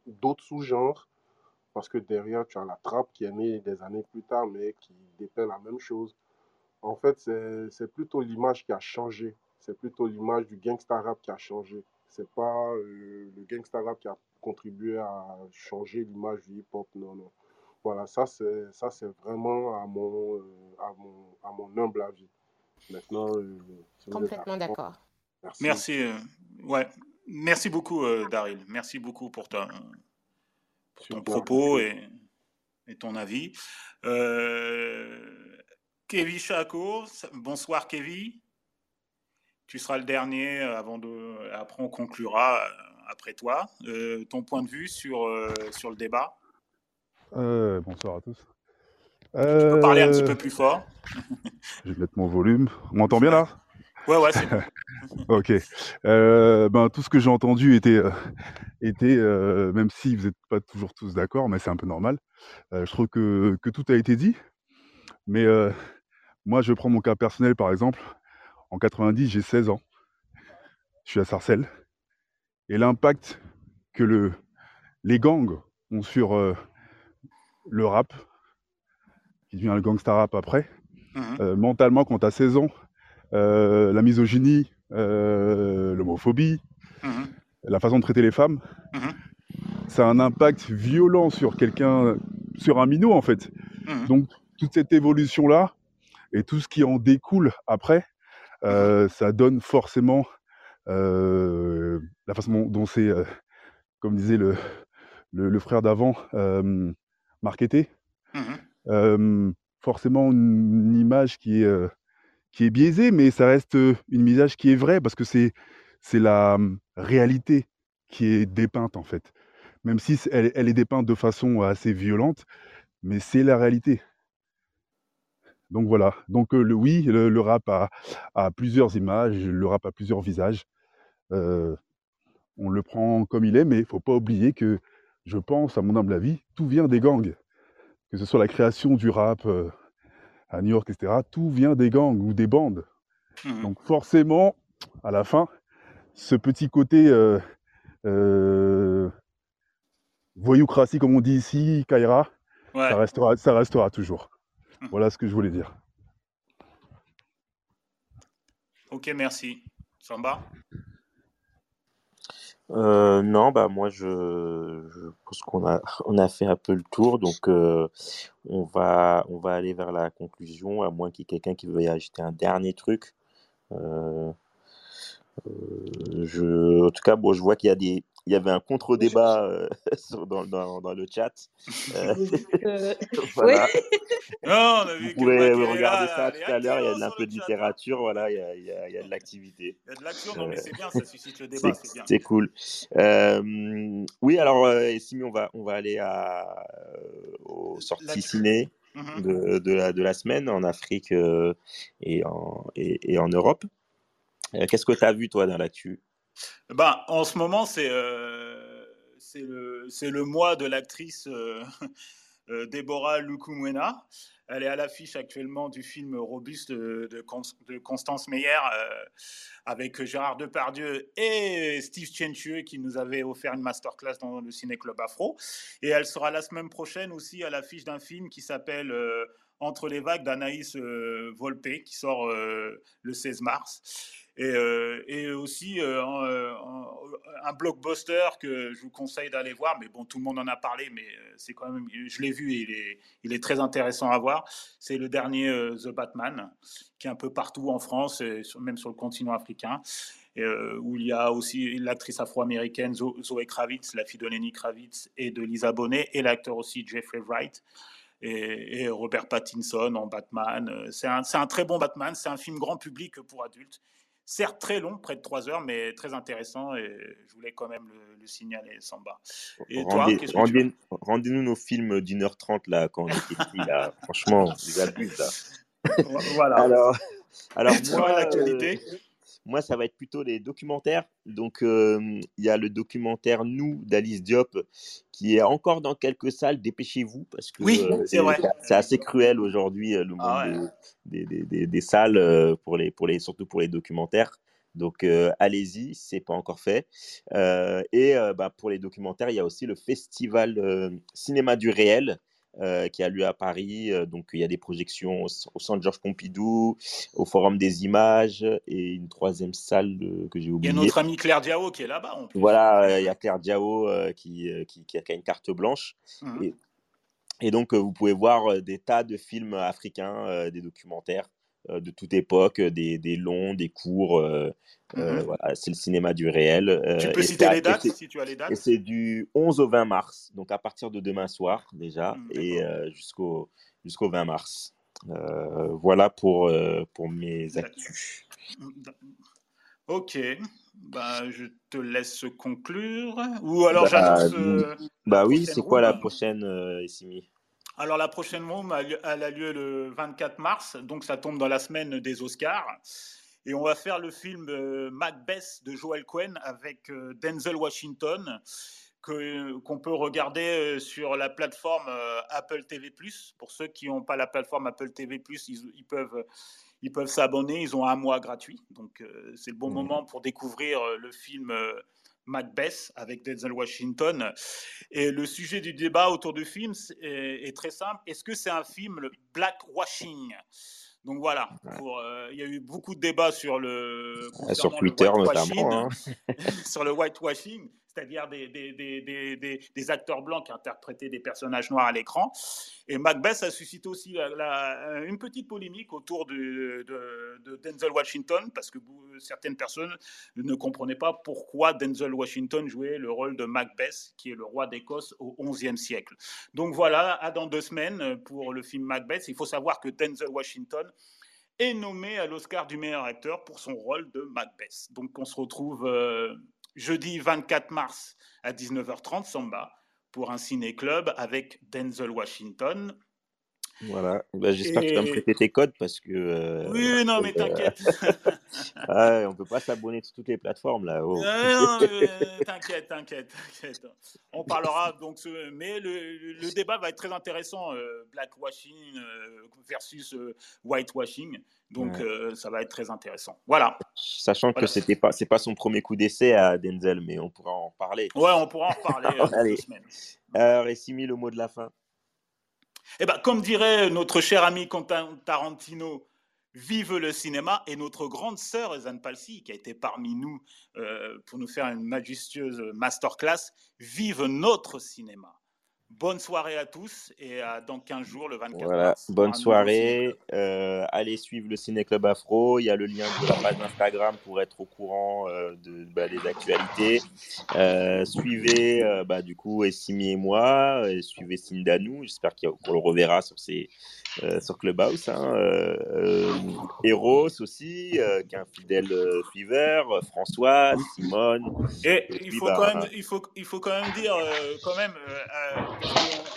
d'autres sous-genres. Parce que derrière, tu as la trappe qui est née des années plus tard, mais qui dépeint la même chose. En fait, c'est plutôt l'image qui a changé. C'est plutôt l'image du gangsta rap qui a changé. C'est pas euh, le gangsta rap qui a contribué à changer l'image du hip-hop, non, non. Voilà, ça c'est ça c'est vraiment à mon, à mon, à mon humble avis. Maintenant, complètement d'accord. Merci. Merci, ouais. Merci beaucoup, Daryl. Merci beaucoup pour, ton, pour ton propos et, et, ton avis. Kevin Chaco, bonsoir Kevin. Tu seras le dernier avant de. Après, on conclura après toi. ton point de vue sur, sur le débat? Bonsoir à tous. Tu peux parler un petit peu plus fort. je vais mettre mon volume. On m'entend bien là? Ouais, ouais, c'est bon. ok. Euh, ben, tout ce que j'ai entendu était, euh, était euh, même si vous n'êtes pas toujours tous d'accord, mais c'est un peu normal. je trouve que, que, tout a été dit. Mais moi, je prends mon cas personnel, par exemple. En 90, j'ai 16 ans. Je suis à Sarcelles. Et l'impact que le, les gangs ont sur le rap, qui devient le gangsta rap après, mmh mentalement, quand tu as 16 ans, la misogynie, euh, l'homophobie, mhm. la façon de traiter les femmes, mhm. ça a un impact violent sur quelqu'un, sur un minot en fait. Mhm. Donc toute cette évolution-là et tout ce qui en découle après, euh, ça donne forcément euh, la façon dont c'est, comme disait le, le, frère d'avant, marketé, forcément une, image qui est qui est biaisé, mais ça reste une misage qui est vraie parce que c'est la mmh, réalité qui est dépeinte en fait. Même si elle, est dépeinte de façon assez violente, mais c'est la réalité. Donc voilà. Donc le oui, le, rap a, a, plusieurs images, le rap a plusieurs visages. on le prend comme il est, mais il faut pas oublier que je pense, à mon humble avis, tout vient des gangs. Que ce soit la création du rap, à New York, etc., tout vient des gangs ou des bandes. Mmh Donc forcément, à la fin, ce petit côté euh, euh, voyoucratie, comme on dit ici, Kaira, ça, restera, ça restera toujours. Mmh. Voilà ce que je voulais dire. Ok, merci. Samba? Euh, non, bah moi je, je pense qu'on a on a fait un peu le tour, donc euh, on va on va aller vers la conclusion, à moins qu'il y ait quelqu'un qui veuille ajouter un dernier truc. Euh, je, en tout cas, bon, je vois qu'il y a des il y avait un contre-débat euh, dans, dans, dans, le chat. Euh, voilà. Non, on a vu Vous pourrez regarder ça tout à l'heure. Il y a un peu de littérature, voilà, il y a, il y a, il y a de l'activité. Il y a de l'action, non, mais c'est bien, ça suscite le débat, c'est bien. C'est cool. Euh, oui, alors, euh, Simi, on va, on va aller à, aux sorties ciné. Mhm. De, de, la, de la semaine en Afrique et, en, et, et en Europe. Qu'est-ce que tu as vu, toi, dans l'actu? Ben, en ce moment, c'est euh, le, le, mois de l'actrice euh, euh, Déborah Lukumwena. Elle est à l'affiche actuellement du film Robuste de, de, Constance Meyer avec Gérard Depardieu et Steve Chenchue qui nous avait offert une masterclass dans le Ciné Club Afro. Et elle sera la semaine prochaine aussi à l'affiche d'un film qui s'appelle Entre les vagues d'Anaïs Volpe qui sort le 16 mars. Euh, et, aussi euh, euh, un, blockbuster que je vous conseille d'aller voir, mais bon, tout le monde en a parlé, mais c'est quand même, je l'ai vu et il est, très intéressant à voir. C'est le dernier The Batman, qui est un peu partout en France, et même sur le continent africain. où il y a aussi l'actrice afro-américaine Zoe Kravitz, la fille de Lenny Kravitz et de Lisa Bonet, et l'acteur aussi Jeffrey Wright. Et, Robert Pattinson en Batman. C'est un, très bon Batman, c'est un film grand public pour adultes certes très long, près de trois heures, mais très intéressant et je voulais quand même le, signaler, Samba. Et rendez, toi, rendez, rendez-nous nos films d'une heure trente là, quand on était petit, là. Franchement, les abus là. Voilà. Alors, alors moi, l'actualité? Euh, moi, ça va être plutôt les documentaires. Donc, euh, il y a le documentaire Nous d'Alice Diop qui est encore dans quelques salles. Dépêchez-vous parce que oui, euh, c'est, c'est assez cruel aujourd'hui euh, le ah monde des, des, des, salles pour les, pour les, surtout pour les documentaires. Donc allez-y, c'est pas encore fait. et bah, pour les documentaires, il y a aussi le festival cinéma du réel euh, qui a lieu à Paris. Euh, donc, il y a des projections au, Centre Georges Pompidou, au Forum des images et une troisième salle que j'ai oubliée. Il y a notre amie Claire Diao qui est là-bas. Voilà, il y a Claire Diao qui, qui, qui, a une carte blanche. Mmh. Et, Et donc, vous pouvez voir des tas de films africains, des documentaires de toute époque, des, des, longs, des courts. Mmh voilà, c'est le cinéma du réel. tu peux citer les dates si tu as les dates. Et c'est du 11 au 20 mars, donc à partir de demain soir déjà, mmh, et jusqu'au jusqu'au 20 mars. voilà pour, pour mes actus. Ok, bah, je te laisse conclure. Ou alors bah, j'annonce. Euh, bah oui, c'est quoi la prochaine, euh, Essimi Alors la prochaine room, elle a lieu le 24 mars, donc ça tombe dans la semaine des Oscars. Et on va faire le film euh, Macbeth de Joel Cohen avec Denzel Washington qu'on peut regarder sur la plateforme Apple TV+. Pour ceux qui n'ont pas la plateforme Apple TV+, ils, ils peuvent ils peuvent s'abonner, ils ont un mois gratuit. Donc euh, c'est le bon mmh. moment pour découvrir euh, le film euh, Macbeth avec Denzel Washington. Et le sujet du débat autour du film est, très simple. Est-ce que c'est un film le blackwashing? Donc voilà, il y a eu beaucoup de débats sur le sur Twitter notamment, hein. sur le whitewashing c'est-à-dire des, acteurs blancs qui interprétaient des personnages noirs à l'écran. Et Macbeth a suscité aussi une petite polémique autour de, Denzel Washington, parce que certaines personnes ne comprenaient pas pourquoi Denzel Washington jouait le rôle de Macbeth, qui est le roi d'Écosse au XIe siècle. Donc voilà, à dans deux semaines pour le film Macbeth. Il faut savoir que Denzel Washington est nommé à l'Oscar du meilleur acteur pour son rôle de Macbeth. Donc on se retrouve... Euh, jeudi 24 mars à 19h30, Samba, pour un ciné-club avec Denzel Washington. Voilà, bah, j'espère que tu vas me prêter tes codes parce que. Euh, oui, non, mais t'inquiète. ouais, on peut pas s'abonner sur toutes les plateformes là. Oh. t'inquiète, t'inquiète, t'inquiète. On parlera donc, mais le, débat va être très intéressant, euh, blackwashing euh, versus whitewashing. Donc ça va être très intéressant. Voilà. Sachant que c'était pas, c'est pas son premier coup d'essai à Denzel, mais on pourra en parler. Ouais, on pourra en reparler dans deux semaines. Alors, Essimi, le mot de la fin? Eh ben, comme dirait notre cher ami Quentin Tarantino, vive le cinéma et notre grande sœur Zane Palsy, qui a été parmi nous euh, pour nous faire une majestueuse masterclass, vive notre cinéma. Bonne soirée à tous et à dans 15 jours, le 24 voilà, Bonne soirée. Euh, allez suivre le Ciné Club Afro. Il y a le lien de la page Instagram pour être au courant euh, de, bah, des actualités. Euh, suivez bah, du coup Essimi et moi. Et suivez Sindanou. J'espère qu'on le reverra sur, ces, sur Clubhouse. Hein. Eros aussi, qui est un fidèle suiveur. François, Simone. Et, il, faut quand même, il, faut, il faut quand même dire, quand même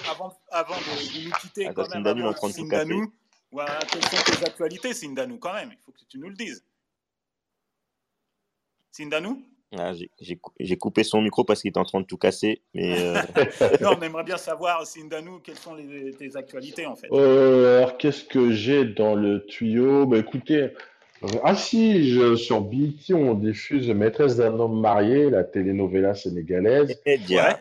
avant, avant de, nous quitter, ah, quand même, avant, Sindanou, voilà, quelles sont tes actualités, Sindanou, quand même Il faut que tu nous le dises. Sindanou ah, J'ai coupé son micro parce qu'il était en train de tout casser. Mais euh, non, on aimerait bien savoir, Sindanou, quelles sont les, tes actualités, en fait? Euh, alors, qu'est-ce que j'ai dans le tuyau? Bah, Écoutez, euh, ah si, je, sur BT, on diffuse Maîtresse d'un homme marié, la telenovela sénégalaise. Et ouais.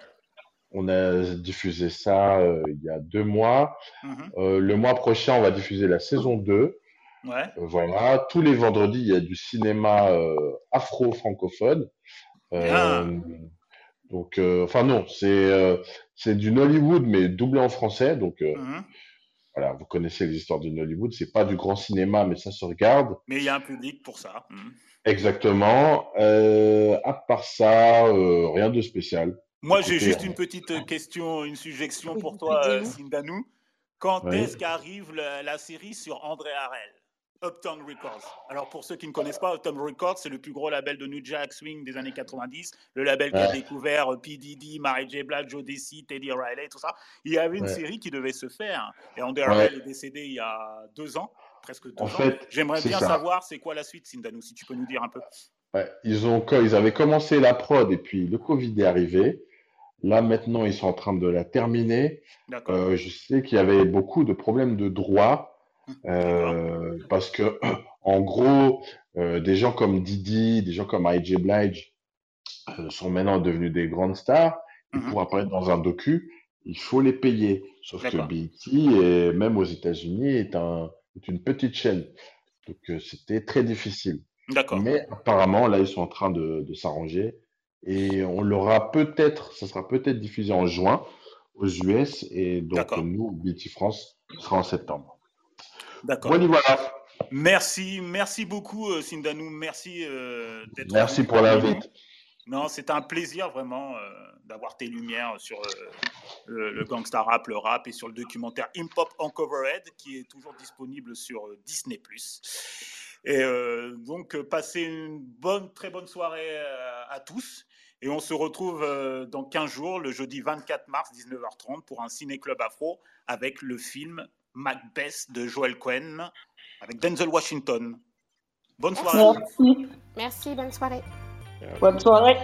On a diffusé ça euh, il y a deux mois. Mhm. Euh, le mois prochain, on va diffuser la saison 2. Ouais. Euh, voilà, tous les vendredis, il y a du cinéma afro-francophone. donc, enfin non, c'est c'est du Nollywood mais doublé en français. Donc mhm. voilà, vous connaissez les histoires du Nollywood. C'est pas du grand cinéma, mais ça se regarde. Mais il y a un public pour ça. Mhm. Exactement. à part ça, rien de spécial. Moi, j'ai juste une petite question, une suggestion pour toi, Sindanou. Quand est-ce qu'arrive la, série sur André Harel? Uptown Records. Alors pour ceux qui ne connaissent pas, Uptown Records, c'est le plus gros label de New Jack Swing des années 90, le label qui a découvert euh, P. Diddy, Mary J. Blige, Joe Desi, Teddy Riley, tout ça. Il y avait une série qui devait se faire. Et André Harel est décédé il y a deux ans, presque deux ans. J'aimerais bien savoir c'est quoi la suite, Sindanou, si tu peux nous dire un peu. Ils, ont, ils avaient commencé la prod et puis le Covid est arrivé. Là, maintenant, ils sont en train de la terminer. Euh, je sais qu'il y avait beaucoup de problèmes de droit euh, parce que, en gros, euh, des gens comme Didi, des gens comme IJ Blige sont maintenant devenus des grandes stars. Et mhm. pour apparaître dans un docu, il faut les payer. Sauf que BET, et même aux États-Unis, est, un, est une petite chaîne. Donc, c'était très difficile. Mais apparemment, là, ils sont en train de, de s'arranger et on l'aura peut-être, ça sera peut-être diffusé en juin aux US et donc nous, BT France, sera en septembre. D'accord. voilà. Merci, merci beaucoup, euh, Sindanou. Merci euh, d'être. Merci pour l'invite. Non, c'est un plaisir vraiment euh, d'avoir tes lumières sur le, le, gangsta rap, le rap et sur le documentaire Hip Hop Uncovered qui est toujours disponible sur Disney+. Et donc, passez une bonne, très bonne soirée à tous. Et on se retrouve dans 15 jours, le jeudi 24 mars, 19h30, pour un ciné-club afro avec le film Macbeth de Joel Cohen avec Denzel Washington. Bonne soirée. Merci. Merci, bonne soirée. Bonne soirée.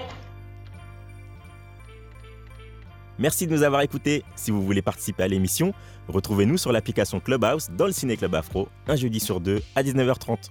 Merci de nous avoir écoutés. Si vous voulez participer à l'émission, retrouvez-nous sur l'application Clubhouse dans le Ciné Club Afro, un jeudi sur deux à 19h30.